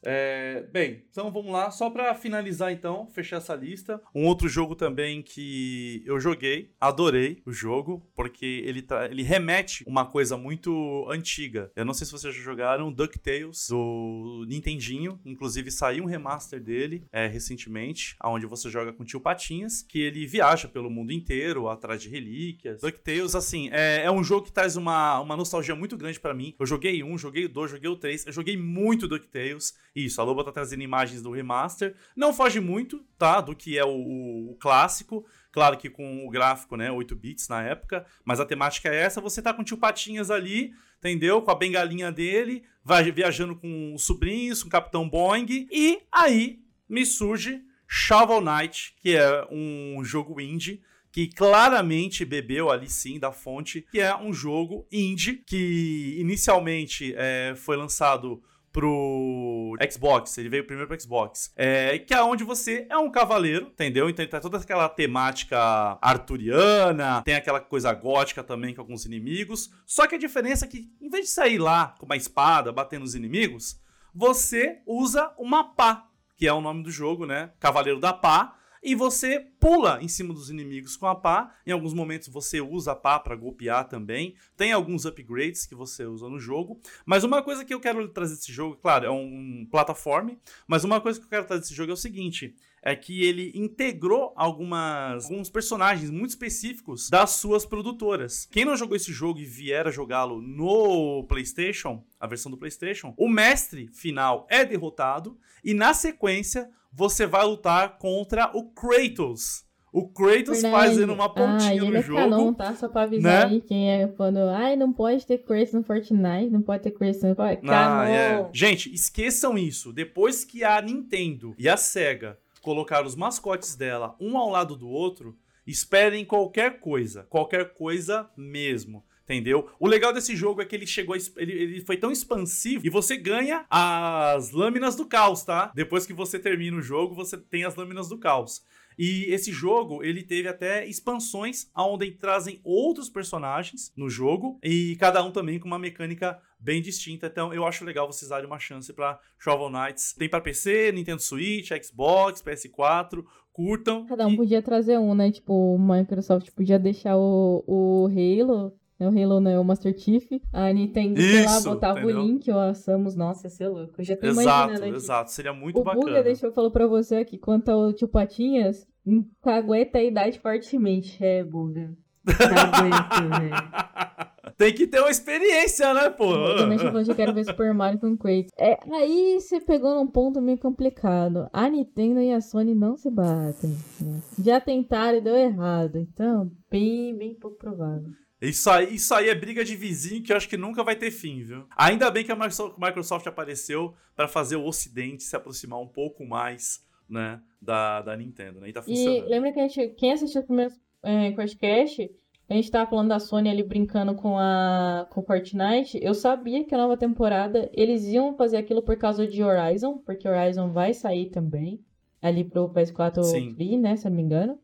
Speaker 4: É, bem, então vamos lá. Só pra finalizar, então, fechar essa lista. Um outro jogo também que eu joguei, adorei o jogo, porque ele, tá, ele remete uma coisa muito antiga. Eu não sei se vocês já jogaram DuckTales do Nintendinho. Inclusive saiu um remaster dele é, recentemente, onde você joga com o tio Patinhas, que ele viaja pelo mundo inteiro atrás de relíquias. DuckTales, assim, é, é um jogo que traz uma, uma nostalgia muito grande pra mim. Eu joguei um, joguei o dois, joguei o três. Eu joguei muito DuckTales. Isso, a Loba tá trazendo imagens do remaster. Não foge muito, tá? Do que é o, o clássico. Claro que com o gráfico, né? 8 bits na época. Mas a temática é essa. Você tá com o tio Patinhas ali, entendeu? Com a bengalinha dele. Vai viajando com os sobrinhos, com o Capitão Boeing. E aí me surge Shovel Knight, que é um jogo indie que claramente bebeu ali sim da fonte, que é um jogo indie que inicialmente é, foi lançado pro Xbox, ele veio primeiro pro Xbox, é, que é onde você é um cavaleiro, entendeu? Então ele tem toda aquela temática arturiana, tem aquela coisa gótica também com alguns inimigos, só que a diferença é que em vez de sair lá com uma espada batendo nos inimigos, você usa uma pá, que é o nome do jogo, né? Cavaleiro da Pá, e você pula em cima dos inimigos com a pá. Em alguns momentos você usa a pá para golpear também. Tem alguns upgrades que você usa no jogo. Mas uma coisa que eu quero trazer desse jogo, claro, é um plataforma, mas uma coisa que eu quero trazer desse jogo é o seguinte: é que ele integrou algumas alguns personagens muito específicos das suas produtoras. Quem não jogou esse jogo e vier a jogá-lo no PlayStation, a versão do PlayStation, o mestre final é derrotado e na sequência você vai lutar contra o Kratos. O Kratos
Speaker 5: Verdade.
Speaker 4: fazendo uma
Speaker 5: ah,
Speaker 4: pontinha
Speaker 5: ele
Speaker 4: no
Speaker 5: é
Speaker 4: jogo.
Speaker 5: canon, tá? Só pra avisar
Speaker 4: né?
Speaker 5: aí quem é quando. Ai, não pode ter Kratos no Fortnite, não pode ter Kratos no. Canon.
Speaker 4: Ah, é. Gente, esqueçam isso. Depois que a Nintendo e a Sega colocaram os mascotes dela um ao lado do outro, esperem qualquer coisa. Qualquer coisa mesmo. Entendeu? O legal desse jogo é que ele chegou. Ele, ele foi tão expansivo e você ganha as lâminas do caos, tá? Depois que você termina o jogo, você tem as lâminas do caos. E esse jogo, ele teve até expansões onde trazem outros personagens no jogo e cada um também com uma mecânica bem distinta. Então, eu acho legal vocês darem uma chance para Shovel Knights. Tem para PC, Nintendo Switch, Xbox, PS4. Curtam.
Speaker 5: Cada um
Speaker 4: E-
Speaker 5: podia trazer um, né? Tipo, o Microsoft podia deixar o, o Halo. Né? O Halo não é o Master Chief. A Nintendo, sei lá,
Speaker 4: Isso,
Speaker 5: botava
Speaker 4: entendeu?
Speaker 5: o Link ou a Samus. Nossa, ia ser louco. Eu já tô
Speaker 4: Exato,
Speaker 5: imaginando
Speaker 4: exato. Seria muito
Speaker 5: o
Speaker 4: bacana.
Speaker 5: Buga deixou eu falar pra você aqui, quanto ao tio Patinhas, hum, cagueta a idade fortemente. É, Buga. Cagueta, velho.
Speaker 4: Tem que ter uma experiência, né, pô?
Speaker 5: Eu também falando que quero ver Super Mario com Kratos. É, aí você pegou num ponto meio complicado. A Nintendo e a Sony não se batem. né? Já tentaram e deu errado. Então, bem, bem pouco provável.
Speaker 4: Isso aí, isso aí é briga de vizinho que eu acho que nunca vai ter fim, viu? Ainda bem que a Microsoft, apareceu para fazer o Ocidente se aproximar um pouco mais, né, da, da Nintendo, né? E tá
Speaker 5: E
Speaker 4: funcionando.
Speaker 5: lembra que a gente, quem assistiu o primeiro é, Crashcast, a gente tava falando da Sony ali brincando com a com Fortnite. Eu sabia que a nova temporada eles iam fazer aquilo por causa de Horizon, porque Horizon vai sair também ali pro PS4
Speaker 4: Sim.
Speaker 5: Free, né, se eu não me engano.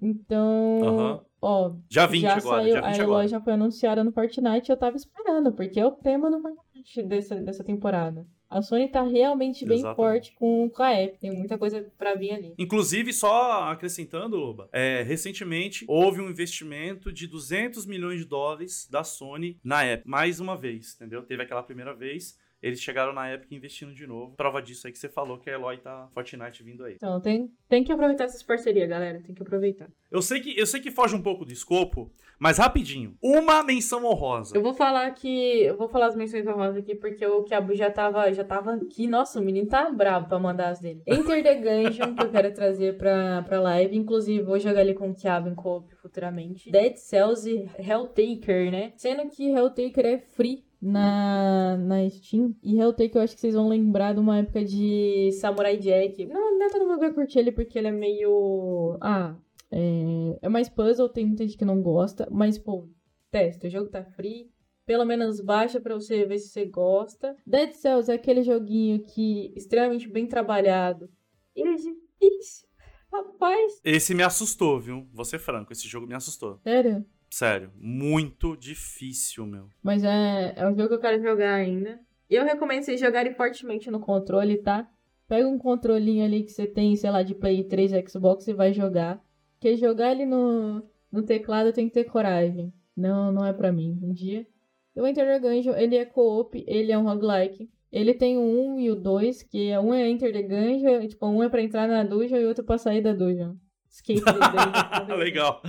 Speaker 5: Então,
Speaker 4: Aham.
Speaker 5: Ó,
Speaker 4: Já 20
Speaker 5: já
Speaker 4: agora,
Speaker 5: saiu,
Speaker 4: já 20
Speaker 5: a
Speaker 4: agora.
Speaker 5: loja foi anunciada no Fortnite, eu tava esperando, porque é o tema do Fortnite dessa, dessa temporada. A Sony tá realmente bem
Speaker 4: Exatamente.
Speaker 5: forte com, com a Epic, tem muita coisa pra vir ali.
Speaker 4: Inclusive, só acrescentando, Loba, é, recentemente houve um investimento de 200 milhões de dólares da Sony na Epic. Mais uma vez, entendeu? Teve aquela primeira vez, eles chegaram na Epic investindo de novo. Prova disso aí que você falou que a Eloy tá Fortnite vindo aí.
Speaker 5: Então, tem, tem que aproveitar essas parcerias, galera. Tem que aproveitar.
Speaker 4: Eu sei que, eu sei que foge um pouco do escopo, mas rapidinho. Uma menção honrosa.
Speaker 5: Eu vou falar que. Eu vou falar as menções honrosas aqui, porque o Kiabu já tava, já tava aqui. Nossa, o menino tá bravo pra mandar as dele. Enter the Gungeon, que eu quero trazer pra, pra live. Inclusive, vou jogar ali com o Kiabu em co futuramente. Dead Cells e Helltaker, né? Sendo que Helltaker é free. Na, na Steam. E Helltaker eu acho que vocês vão lembrar de uma época de Samurai Jack. Não, não é todo mundo vai curtir ele porque ele é meio. Ah, é, é mais puzzle, tem muita gente que não gosta, mas, pô, testa, o jogo tá free. Pelo menos baixa pra você ver se você gosta. Dead Cells é aquele joguinho que extremamente bem trabalhado. Ele é difícil. Rapaz,
Speaker 4: Esse me assustou, viu? Vou ser franco, esse jogo me assustou.
Speaker 5: sério.
Speaker 4: Sério, muito difícil, meu.
Speaker 5: Mas é, é um jogo que eu quero jogar ainda. Eu recomendo vocês jogarem fortemente no controle, tá? Pega um controlinho ali que você tem, sei lá, de Play 3, Xbox e vai jogar. Porque jogar ele no, no teclado tem que ter coragem. Não, não é pra mim. Um dia. O Enter the Gungeon, ele é co-op, ele é um roguelike. Ele tem o 1 e o 2, que é um é Enter the Gungeon, tipo, um é pra entrar na dungeon e outro pra sair da dungeon. The dungeon.
Speaker 4: Legal.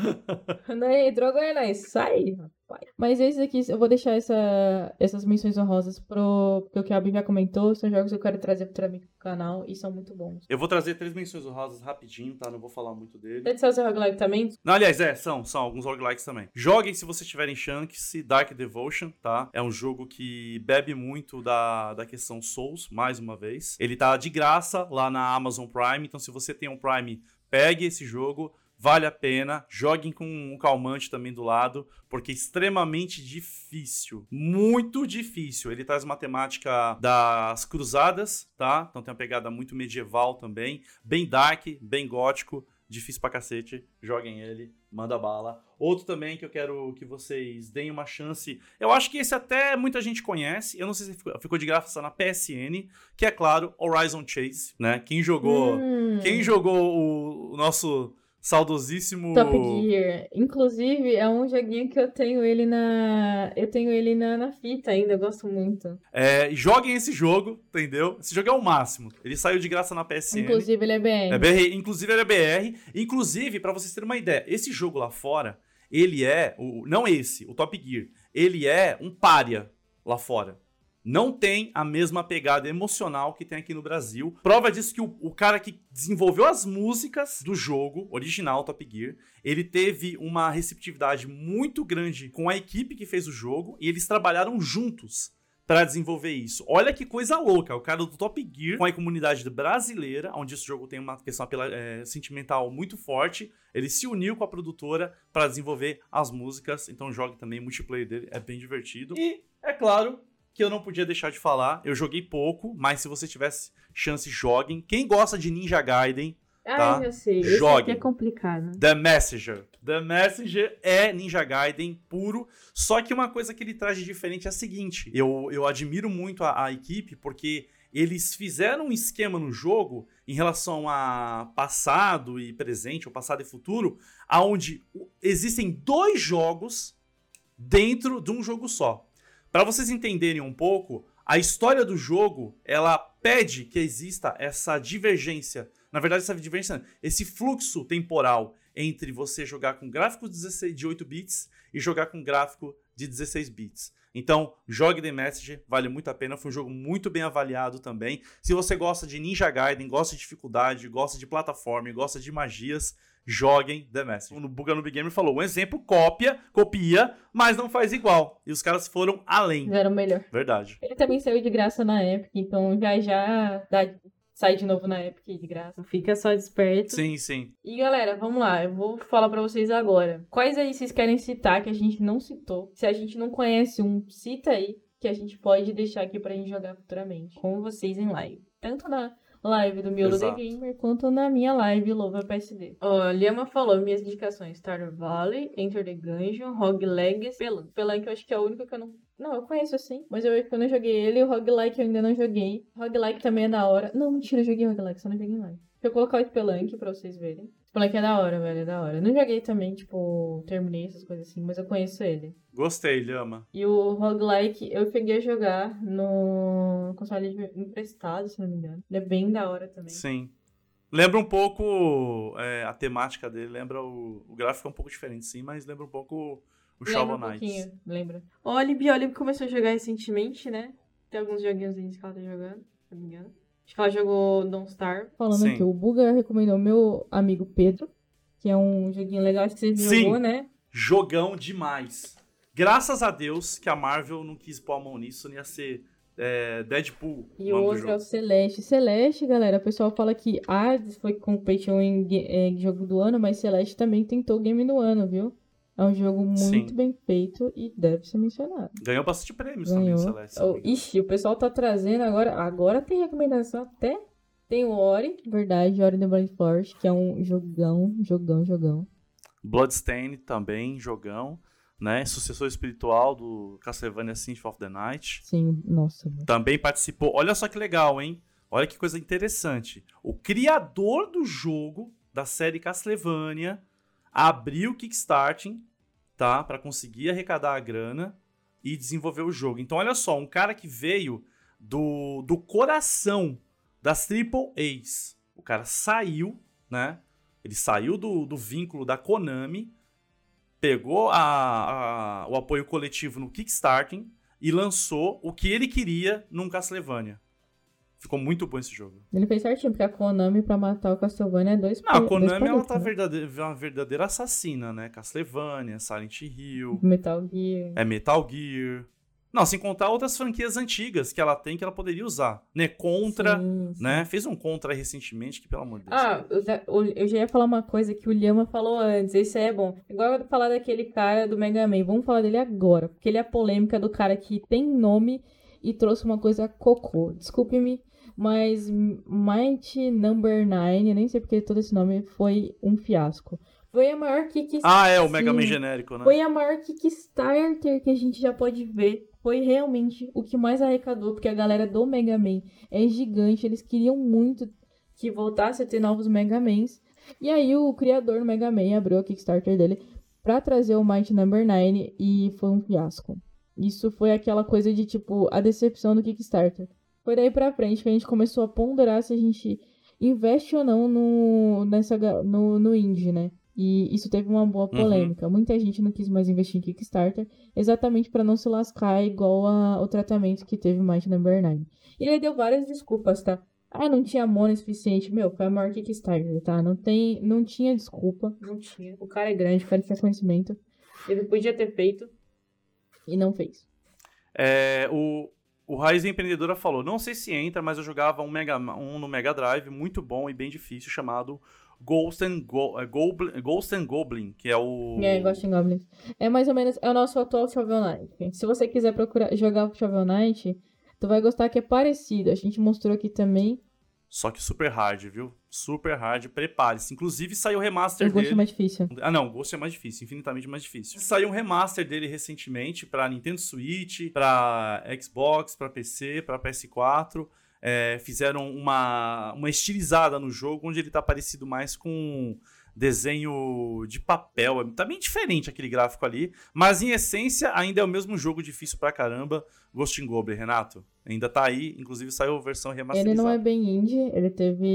Speaker 5: Não entrou agora, não. Sai, rapaz. Mas esses aqui, eu vou deixar essa, essas menções honrosas pro. Porque o que a Abby já comentou, são jogos que eu quero trazer futuramente pro canal e são muito bons.
Speaker 4: Eu vou trazer três menções honrosas rapidinho, tá? Não vou falar muito dele.
Speaker 5: Dead Cells é roguelike também?
Speaker 4: Não, aliás, é, são, são alguns roguelikes também. Joguem se vocês tiverem chance, Dark Devotion, tá? É um jogo que bebe muito da, da questão Souls, mais uma vez. Ele tá de graça lá na Amazon Prime, então se você tem um Prime, pegue esse jogo. Vale a pena, joguem com um calmante também do lado, porque é extremamente difícil, muito difícil. Ele traz uma temática das cruzadas, tá? Então tem uma pegada muito medieval também, bem dark, bem gótico, difícil pra cacete. Joguem ele, manda bala. Outro também que eu quero que vocês deem uma chance. Eu acho que esse até muita gente conhece. Eu não sei se ficou, de graça na PSN, que é claro, Horizon Chase, né? Quem jogou,
Speaker 5: Hum.
Speaker 4: quem jogou o, o nosso saudosíssimo
Speaker 5: Top Gear. Inclusive, é um joguinho que eu tenho ele na. Eu tenho ele na, na fita ainda, eu gosto muito.
Speaker 4: É, joguem esse jogo, entendeu? Esse jogo é o máximo. Ele saiu de graça na PSN.
Speaker 5: Inclusive, ele é BR.
Speaker 4: É BR, inclusive ele é BR. Inclusive, pra vocês terem uma ideia, esse jogo lá fora, ele é. O, não esse, o Top Gear. Ele é um pária lá fora. Não tem a mesma pegada emocional que tem aqui no Brasil. Prova disso que o, o cara que desenvolveu as músicas do jogo original Top Gear, ele teve uma receptividade muito grande com a equipe que fez o jogo e eles trabalharam juntos para desenvolver isso. Olha que coisa louca, o cara do Top Gear com a comunidade brasileira, onde esse jogo tem uma questão apela- é, sentimental muito forte, ele se uniu com a produtora para desenvolver as músicas, então jogue também, multiplayer dele é bem divertido. E, é claro, que eu não podia deixar de falar, eu joguei pouco, mas se você tivesse chance, joguem. Quem gosta de Ninja Gaiden,
Speaker 5: Ah,
Speaker 4: tá?
Speaker 5: eu sei.
Speaker 4: Jogue.
Speaker 5: é complicado.
Speaker 4: The Messenger. The Messenger é Ninja Gaiden puro, só que uma coisa que ele traz de diferente é a seguinte: eu, eu admiro muito a, a equipe porque eles fizeram um esquema no jogo em relação a passado e presente, ou passado e futuro, aonde existem dois jogos dentro de um jogo só. Para vocês entenderem um pouco, a história do jogo, ela pede que exista essa divergência. Na verdade, essa divergência, esse fluxo temporal entre você jogar com gráfico 16 de 8 bits e jogar com gráfico de 16 bits. Então, jogue The Messenger, vale muito a pena, foi um jogo muito bem avaliado também. Se você gosta de Ninja Gaiden, gosta de dificuldade, gosta de plataforma, gosta de magias, joguem The Messenger. O Buga Noob Gamer falou, um exemplo, cópia, copia, mas não faz igual. E os caras foram além.
Speaker 5: Fizeram melhor.
Speaker 4: Verdade.
Speaker 5: Ele também saiu de graça na Epic, então já já dá, sai de novo na Epic de graça. Fica só desperto.
Speaker 4: Sim, sim.
Speaker 5: E galera, vamos lá, eu vou falar pra vocês agora. Quais aí vocês querem citar que a gente não citou? Se a gente não conhece um, cita aí que a gente pode deixar aqui pra gente jogar futuramente com vocês em live. Tanto na live do Miolo The. Gamer quanto na minha live Louva PSD. Ó, Liama falou minhas indicações: Stardew Valley, Enter the Gungeon, Rogue Legacy, Pelan. Pelan que eu acho que é o único que eu não. Não, eu conheço sim, mas eu, eu não joguei ele. O Roguelike eu ainda não joguei. Roguelike também é da hora. Não, mentira, eu joguei Roguelike, só não joguei mais. Deixa eu colocar o Spelunk pra vocês verem. Spelunk é da hora, velho, é da hora. Não joguei também, tipo, terminei essas coisas assim, mas eu conheço ele.
Speaker 4: Gostei, Lhama.
Speaker 5: E o roguelike eu peguei a jogar no console de- emprestado, se não me engano. Ele é bem da hora também.
Speaker 4: Sim. Lembra um pouco é, a temática dele, lembra o, o gráfico é um pouco diferente, sim, mas lembra um pouco o
Speaker 5: Lembra
Speaker 4: Shovel
Speaker 5: um
Speaker 4: Knight.
Speaker 5: pouquinho, lembra. O Olib, a Olib começou a jogar recentemente, né? Tem alguns joguinhos aí que ela tá jogando, se não me engano. Acho que ela jogou Don't Starve. Falando
Speaker 4: Sim.
Speaker 5: aqui, o Buga recomendou meu amigo Pedro, que é um joguinho legal, acho que você
Speaker 4: Sim.
Speaker 5: jogou, né?
Speaker 4: Jogão demais. Graças a Deus que a Marvel não quis pôr a mão nisso, não ia ser é, Deadpool.
Speaker 5: E
Speaker 4: o
Speaker 5: outro é o. Celeste. Celeste, galera, o pessoal fala que Hades foi competition em ga- é, jogo do ano, mas Celeste também tentou game do ano, viu? É um jogo muito
Speaker 4: Sim.
Speaker 5: bem feito e deve ser mencionado.
Speaker 4: Ganhou bastante prêmios
Speaker 5: Ganhou.
Speaker 4: também, Celeste.
Speaker 5: Oh, ixi, o pessoal tá trazendo agora. Agora tem recomendação até. Tem o Ori, verdade, Ori the Blind Forest, que é um jogão, jogão, jogão.
Speaker 4: Bloodstain também, jogão. né? Sucessor espiritual do Castlevania Symphony of the Night.
Speaker 5: Sim, nossa.
Speaker 4: Também participou. Olha só que legal, hein? Olha que coisa interessante. O criador do jogo da série Castlevania abriu o Kickstarting, tá? Para conseguir arrecadar a grana e desenvolver o jogo. Então, olha só, um cara que veio do, do coração das Triple A's. O cara saiu, né? Ele saiu do, do vínculo da Konami, pegou a, a, o apoio coletivo no Kickstarting e lançou o que ele queria num Castlevania. Ficou muito bom esse jogo.
Speaker 5: Ele fez certinho, porque a Konami pra matar o Castlevania é dois
Speaker 4: Não, a Konami ela tá
Speaker 5: né?
Speaker 4: verdadeira, uma verdadeira assassina, né? Castlevania, Silent Hill,
Speaker 5: Metal Gear.
Speaker 4: é Metal Gear. Não, sem contar outras franquias antigas que ela tem que ela poderia usar. Né? Contra,
Speaker 5: Sim, sim.
Speaker 4: né? Fez um Contra recentemente que, pelo amor de Deus.
Speaker 5: Ah, eu já, eu já ia falar uma coisa que o Lhama falou antes, isso é bom. Igual eu falar daquele cara do Mega Man, vamos falar dele agora, porque ele é a polêmica do cara que tem nome e trouxe uma coisa cocô. Desculpe-me, mas Might Number 9, nem sei porque todo esse nome, foi um fiasco. Foi a maior Kickstarter.
Speaker 4: Ah, é, o Mega Man genérico, né?
Speaker 5: Foi a maior Kickstarter que a gente já pode ver. Foi realmente o que mais arrecadou, porque a galera do Mega Man é gigante. Eles queriam muito que voltasse a ter novos Mega Mans. E aí o criador do Mega Man abriu a Kickstarter dele pra trazer o Might Number 9 e foi um fiasco. Isso foi aquela coisa de tipo a decepção do Kickstarter. Foi daí pra frente que a gente começou a ponderar se a gente investe ou não no, nessa, no, no indie, né? E isso teve uma boa polêmica. Muita gente não quis mais investir em Kickstarter, exatamente pra não se lascar igual a, o tratamento que teve Might Number 9. E ele deu várias desculpas, tá? Ah, não tinha mono suficiente. Meu, foi a maior Kickstarter, tá? Não, tem, não tinha desculpa. Não tinha. O cara é grande, o cara tinha conhecimento. Ele podia ter feito e não fez.
Speaker 4: É, o, o Raiz Empreendedora falou: não sei se entra, mas eu jogava um, Mega, um no Mega Drive muito bom e bem difícil chamado Ghost and, Go, é, Goblin, Ghost and Goblin, que é o.
Speaker 5: É, Ghost and Goblins. É mais ou menos, é o nosso atual Shovel Knight. Se você quiser procurar jogar o Shovel Knight, tu vai gostar que é parecido. A gente mostrou aqui também.
Speaker 4: Só que super hard, viu? Super hard, prepare-se. Inclusive saiu o remaster
Speaker 5: O Ghost é
Speaker 4: dele.
Speaker 5: mais difícil.
Speaker 4: Ah, não, o Ghost é mais difícil, infinitamente mais difícil. Saiu um remaster dele recentemente pra Nintendo Switch, pra Xbox, pra PC, pra PS4. É, fizeram uma, uma estilizada no jogo, onde ele tá parecido mais com desenho de papel. Tá bem diferente aquele gráfico ali, mas em essência ainda é o mesmo jogo difícil pra caramba, Ghost in Goblin, Renato. Ainda tá aí, inclusive saiu a versão remasterizada.
Speaker 5: Ele não é bem indie, ele teve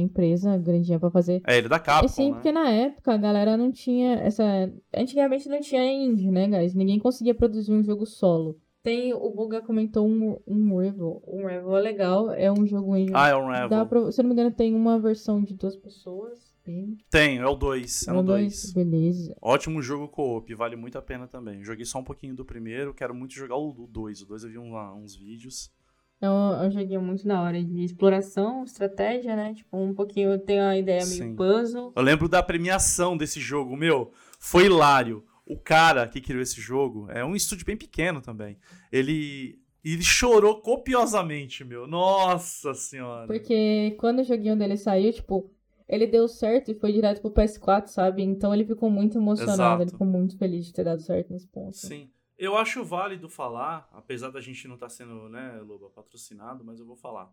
Speaker 5: empresa grandinha pra fazer.
Speaker 4: É, ele é da Capcom,
Speaker 5: É sim,
Speaker 4: né?
Speaker 5: porque na época a galera não tinha essa. Antigamente não tinha indie, né, guys? Ninguém conseguia produzir um jogo solo. Tem, o Buga comentou um, um Revel. Um Revel é legal, é um jogo indie.
Speaker 4: Ah, é um Revel.
Speaker 5: Dá pra, se eu não me engano, tem uma versão de duas pessoas. Tem.
Speaker 4: É o 2. É
Speaker 5: dois,
Speaker 4: 2.
Speaker 5: beleza.
Speaker 4: Ótimo jogo co-op, vale muito a pena também. Joguei só um pouquinho do primeiro, quero muito jogar o 2. O 2 eu vi um- uns vídeos.
Speaker 5: É um joguinho muito da hora de exploração, estratégia, né? Tipo, um pouquinho tem uma ideia meio
Speaker 4: Sim.
Speaker 5: puzzle.
Speaker 4: Eu lembro da premiação desse jogo, meu. Foi hilário. O cara que criou esse jogo é um estúdio bem pequeno também. Ele. Ele chorou copiosamente, meu. Nossa senhora.
Speaker 5: Porque quando o joguinho dele saiu, tipo, ele deu certo e foi direto pro PS4, sabe? Então ele ficou muito emocionado,
Speaker 4: Exato.
Speaker 5: ele ficou muito feliz de ter dado certo nesse ponto.
Speaker 4: Sim. Eu acho válido falar, apesar da gente não estar sendo, né, Loba, patrocinado, mas eu vou falar.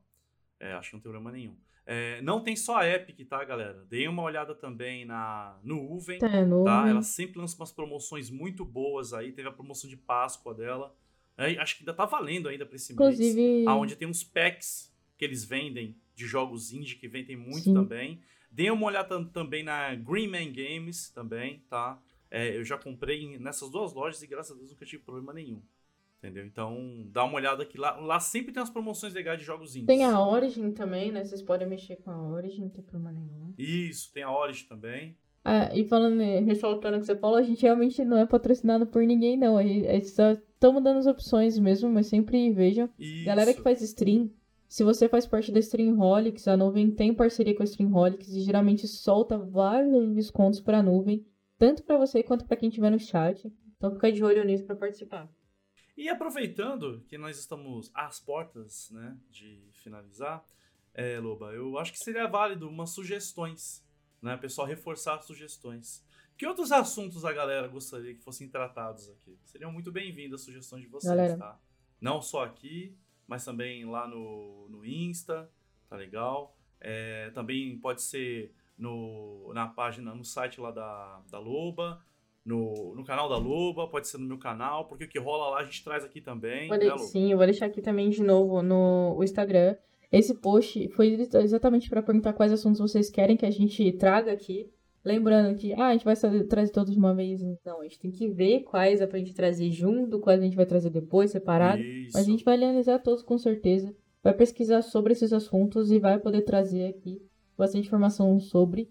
Speaker 4: É, acho que não tem problema nenhum. É, não tem só a Epic, tá, galera? Dei uma olhada também na no Uven,
Speaker 5: Tá, no...
Speaker 4: tá? Ela sempre lança umas promoções muito boas aí. Teve a promoção de Páscoa dela. É, acho que ainda tá valendo ainda pra esse mês.
Speaker 5: Inclusive,
Speaker 4: Aonde tem uns packs que eles vendem de jogos indie que vendem muito
Speaker 5: Sim.
Speaker 4: também. Dê uma olhada tam- também na Greenman Games também, tá? É, eu já comprei nessas duas lojas e graças a Deus nunca tive problema nenhum. Entendeu? Então, dá uma olhada aqui. Lá, lá sempre tem umas promoções legais de jogos indies.
Speaker 5: tem a Origin também, né? Vocês podem mexer com a Origin, não tem problema nenhum.
Speaker 4: Isso, tem a Origin também.
Speaker 5: Ah, e falando, ressaltando o que você falou, a gente realmente não é patrocinado por ninguém, não. A gente, a gente só estamos dando as opções mesmo, mas sempre vejam.
Speaker 4: Isso.
Speaker 5: Galera que faz stream, se você faz parte da Streamholics, a nuvem tem parceria com a Streamholics e geralmente solta vários descontos pra nuvem, tanto pra você quanto pra quem estiver no chat. Então fica de olho nisso pra participar.
Speaker 4: E aproveitando que nós estamos às portas, né, de finalizar, é, Loba, eu acho que seria válido umas sugestões, né, pessoal reforçar as sugestões. Que outros assuntos a galera gostaria que fossem tratados aqui? Seriam muito bem-vindas as sugestões de vocês,
Speaker 5: Galera.
Speaker 4: tá? Não só aqui, mas também lá no, no Insta, tá legal? É, também pode ser no, na página, no site lá da, da Loba, no, no canal da Loba, pode ser no meu canal, porque o que rola lá a gente traz aqui também,
Speaker 5: Vou
Speaker 4: né?
Speaker 5: Sim, eu vou deixar aqui também de novo no o Instagram. Esse post foi exatamente para perguntar quais assuntos vocês querem que a gente traga aqui. Lembrando que ah, a gente vai tra- trazer todos de uma vez. Não, a gente tem que ver quais é pra gente trazer junto, quais a gente vai trazer depois, separado.
Speaker 4: Isso.
Speaker 5: A gente vai analisar todos com certeza. Vai pesquisar sobre esses assuntos e vai poder trazer aqui bastante informação sobre.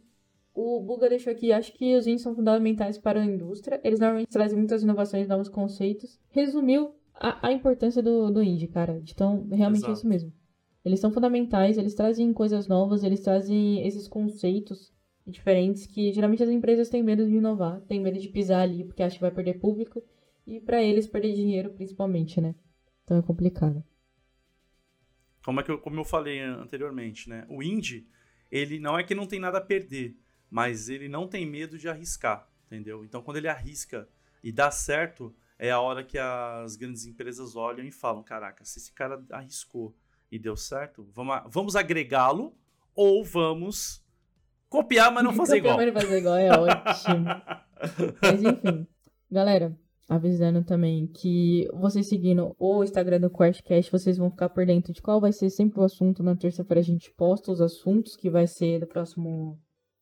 Speaker 5: O Buga deixou aqui, acho que os indies são fundamentais para a indústria. Eles normalmente trazem muitas inovações, novos conceitos. Resumiu a, a importância do, do indie, cara. Então, realmente é
Speaker 4: Exato.
Speaker 5: isso mesmo. Eles são fundamentais, eles trazem coisas novas, eles trazem esses conceitos diferentes que geralmente as empresas têm medo de inovar, têm medo de pisar ali porque acham que vai perder público e para eles perder dinheiro principalmente, né? Então é complicado.
Speaker 4: Como, é que eu, como eu falei an- anteriormente, né? O indie, ele não é que não tem nada a perder, mas ele não tem medo de arriscar, entendeu? Então, quando ele arrisca e dá certo, é a hora que as grandes empresas olham e falam: caraca, se esse cara arriscou e deu certo, vamos, vamos agregá-lo ou vamos copiar, mas não fazer igual.
Speaker 5: Copiar, mas não fazer igual é ótimo. Mas enfim, galera, avisando também que vocês seguindo o Instagram do QuestCast, vocês vão ficar por dentro de qual vai ser sempre o assunto. Na terça-feira a gente posta os assuntos que vai ser do próximo,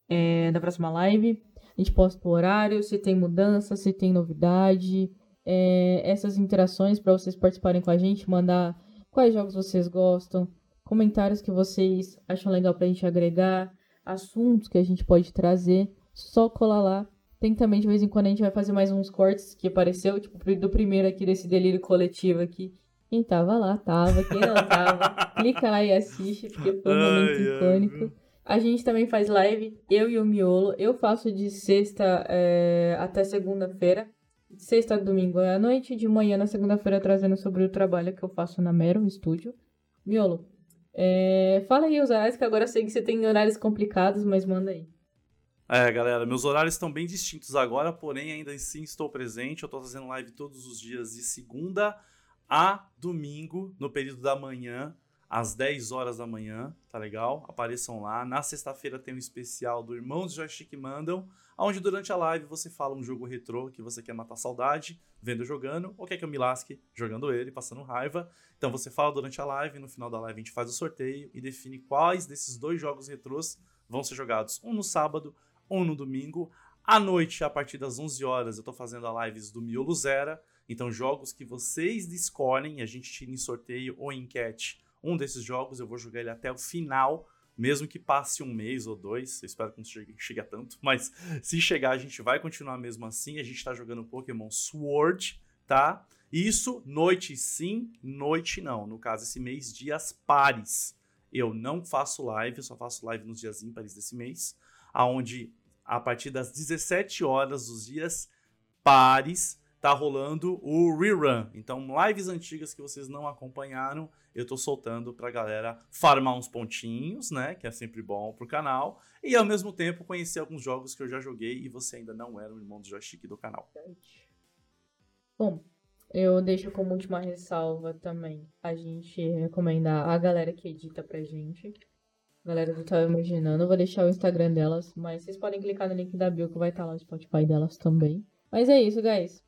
Speaker 5: é, da próxima live. A gente posta o horário, se tem mudança, se tem novidade, é, essas interações para vocês participarem com a gente, mandar quais jogos vocês gostam, comentários que vocês acham legal pra gente agregar, assuntos que a gente pode trazer, só colar lá. Tem também, de vez em quando, a gente vai fazer mais uns cortes que apareceu, tipo, do primeiro aqui, desse delírio coletivo aqui. Quem tava lá, tava. Quem não tava, clica lá e assiste, porque foi um momento
Speaker 4: Ai, ai,
Speaker 5: icônico. A gente também faz live, eu e o Miolo. Eu faço de sexta é, até segunda-feira. De Sexta a domingo à noite, de manhã na segunda-feira trazendo sobre o trabalho que eu faço na Mero Studio. Miolo, é, fala aí os horários, que agora eu sei que você tem horários complicados, mas manda aí.
Speaker 4: É, galera, meus horários estão bem distintos agora, porém ainda assim estou presente. Eu estou fazendo live todos os dias de segunda a domingo, no período da manhã, às 10 horas da manhã, tá legal? Apareçam lá. Na sexta-feira tem um especial do Irmãos Joystick Mandam, onde durante a live você fala um jogo retrô que você quer matar saudade, vendo jogando, ou quer que eu me lasque jogando ele, passando raiva. Então você fala durante a live, no final da live a gente faz o sorteio e define quais desses dois jogos retrôs vão ser jogados, um no sábado, um no domingo. À noite, a partir das 11 horas, eu tô fazendo a lives do Miolo Zera. Então, jogos que vocês escolhem, a gente tira em sorteio ou enquete um desses jogos, eu vou jogar ele até o final, mesmo que passe um mês ou dois. Eu espero que não chegue, chegue a tanto, mas se chegar, a gente vai continuar mesmo assim. A gente tá jogando Pokémon Sword, tá? Isso, noite sim, noite não. No caso, esse mês, dias pares. Eu não faço live, eu só faço live nos dias ímpares desse mês, aonde a partir das 17 horas dos dias pares tá rolando o rerun. Então, lives antigas que vocês não acompanharam, eu tô soltando pra galera farmar uns pontinhos, né, que é sempre bom pro canal, e ao mesmo tempo conhecer alguns jogos que eu já joguei e você ainda não era um irmão do joystick do canal.
Speaker 5: Bom, eu deixo como última ressalva também a gente recomendar a galera que edita pra gente. A galera do Tava Imaginando. Eu vou deixar o Instagram delas, mas vocês podem clicar no link da bio que vai estar lá o Spotify delas também. Mas é isso, guys.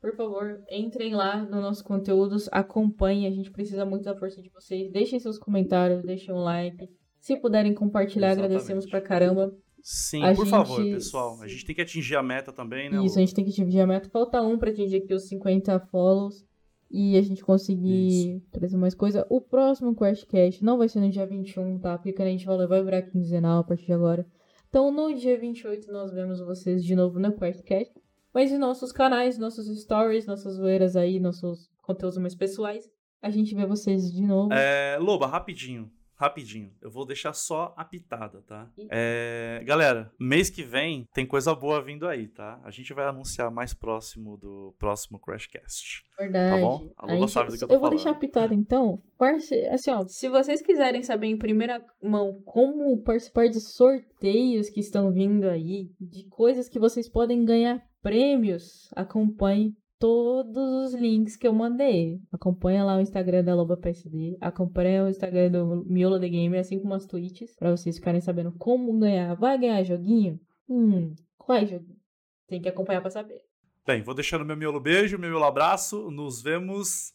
Speaker 5: Por favor, entrem lá nos nossos conteúdos, acompanhem. A gente precisa muito da força de vocês. Deixem seus comentários, deixem um like. Se puderem compartilhar,
Speaker 4: Exatamente.
Speaker 5: agradecemos pra caramba.
Speaker 4: Sim,
Speaker 5: A
Speaker 4: por favor,
Speaker 5: gente-
Speaker 4: pessoal. A gente tem que atingir a meta também, né?
Speaker 5: Isso, a gente tem que atingir a meta. Falta um pra atingir aqui os 50 follows. E a gente conseguir trazer mais coisa. O próximo QuestCast não vai ser no dia 21, tá? Porque quando a gente falou, vai virar quinzenal a partir de agora. Então, no dia 28, nós vemos vocês de novo no QuestCast. Mas em nossos canais, nossos stories, nossas zoeiras aí, nossos conteúdos mais pessoais, a gente vê vocês de novo.
Speaker 4: É, Loba, rapidinho. rapidinho. Eu vou deixar só a pitada, tá? É, galera, mês que vem tem coisa boa vindo aí, tá? A gente vai anunciar mais próximo do próximo Crashcast.
Speaker 5: Verdade.
Speaker 4: Tá bom? A
Speaker 5: A
Speaker 4: Lula sabe do que eu tô
Speaker 5: eu vou
Speaker 4: falando.
Speaker 5: deixar pitado então. Parce- Assim, ó, se vocês quiserem saber em primeira mão como participar de sorteios que estão vindo aí, de coisas que vocês podem ganhar prêmios, acompanhe todos os links que eu mandei. Acompanha lá o Instagram da Loba PSD, acompanha o Instagram do Miolo The Gamer, assim como as tweets, pra vocês ficarem sabendo como ganhar. Vai ganhar joguinho? Hum, qual é joguinho? Tem que acompanhar pra saber.
Speaker 4: Bem, vou deixando meu miolo beijo, meu miolo abraço. Nos vemos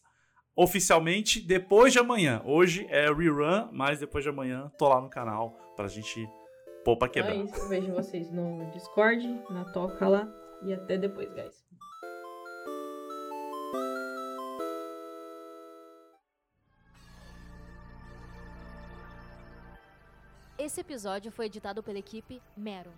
Speaker 4: oficialmente depois de amanhã. Hoje é rerun, mas depois de amanhã tô lá no canal pra gente pôr pra
Speaker 5: Então
Speaker 4: quebrar.
Speaker 5: é isso. Eu vejo vocês no Discord, na toca lá. E até depois, guys.
Speaker 6: Esse episódio foi editado pela equipe Mero.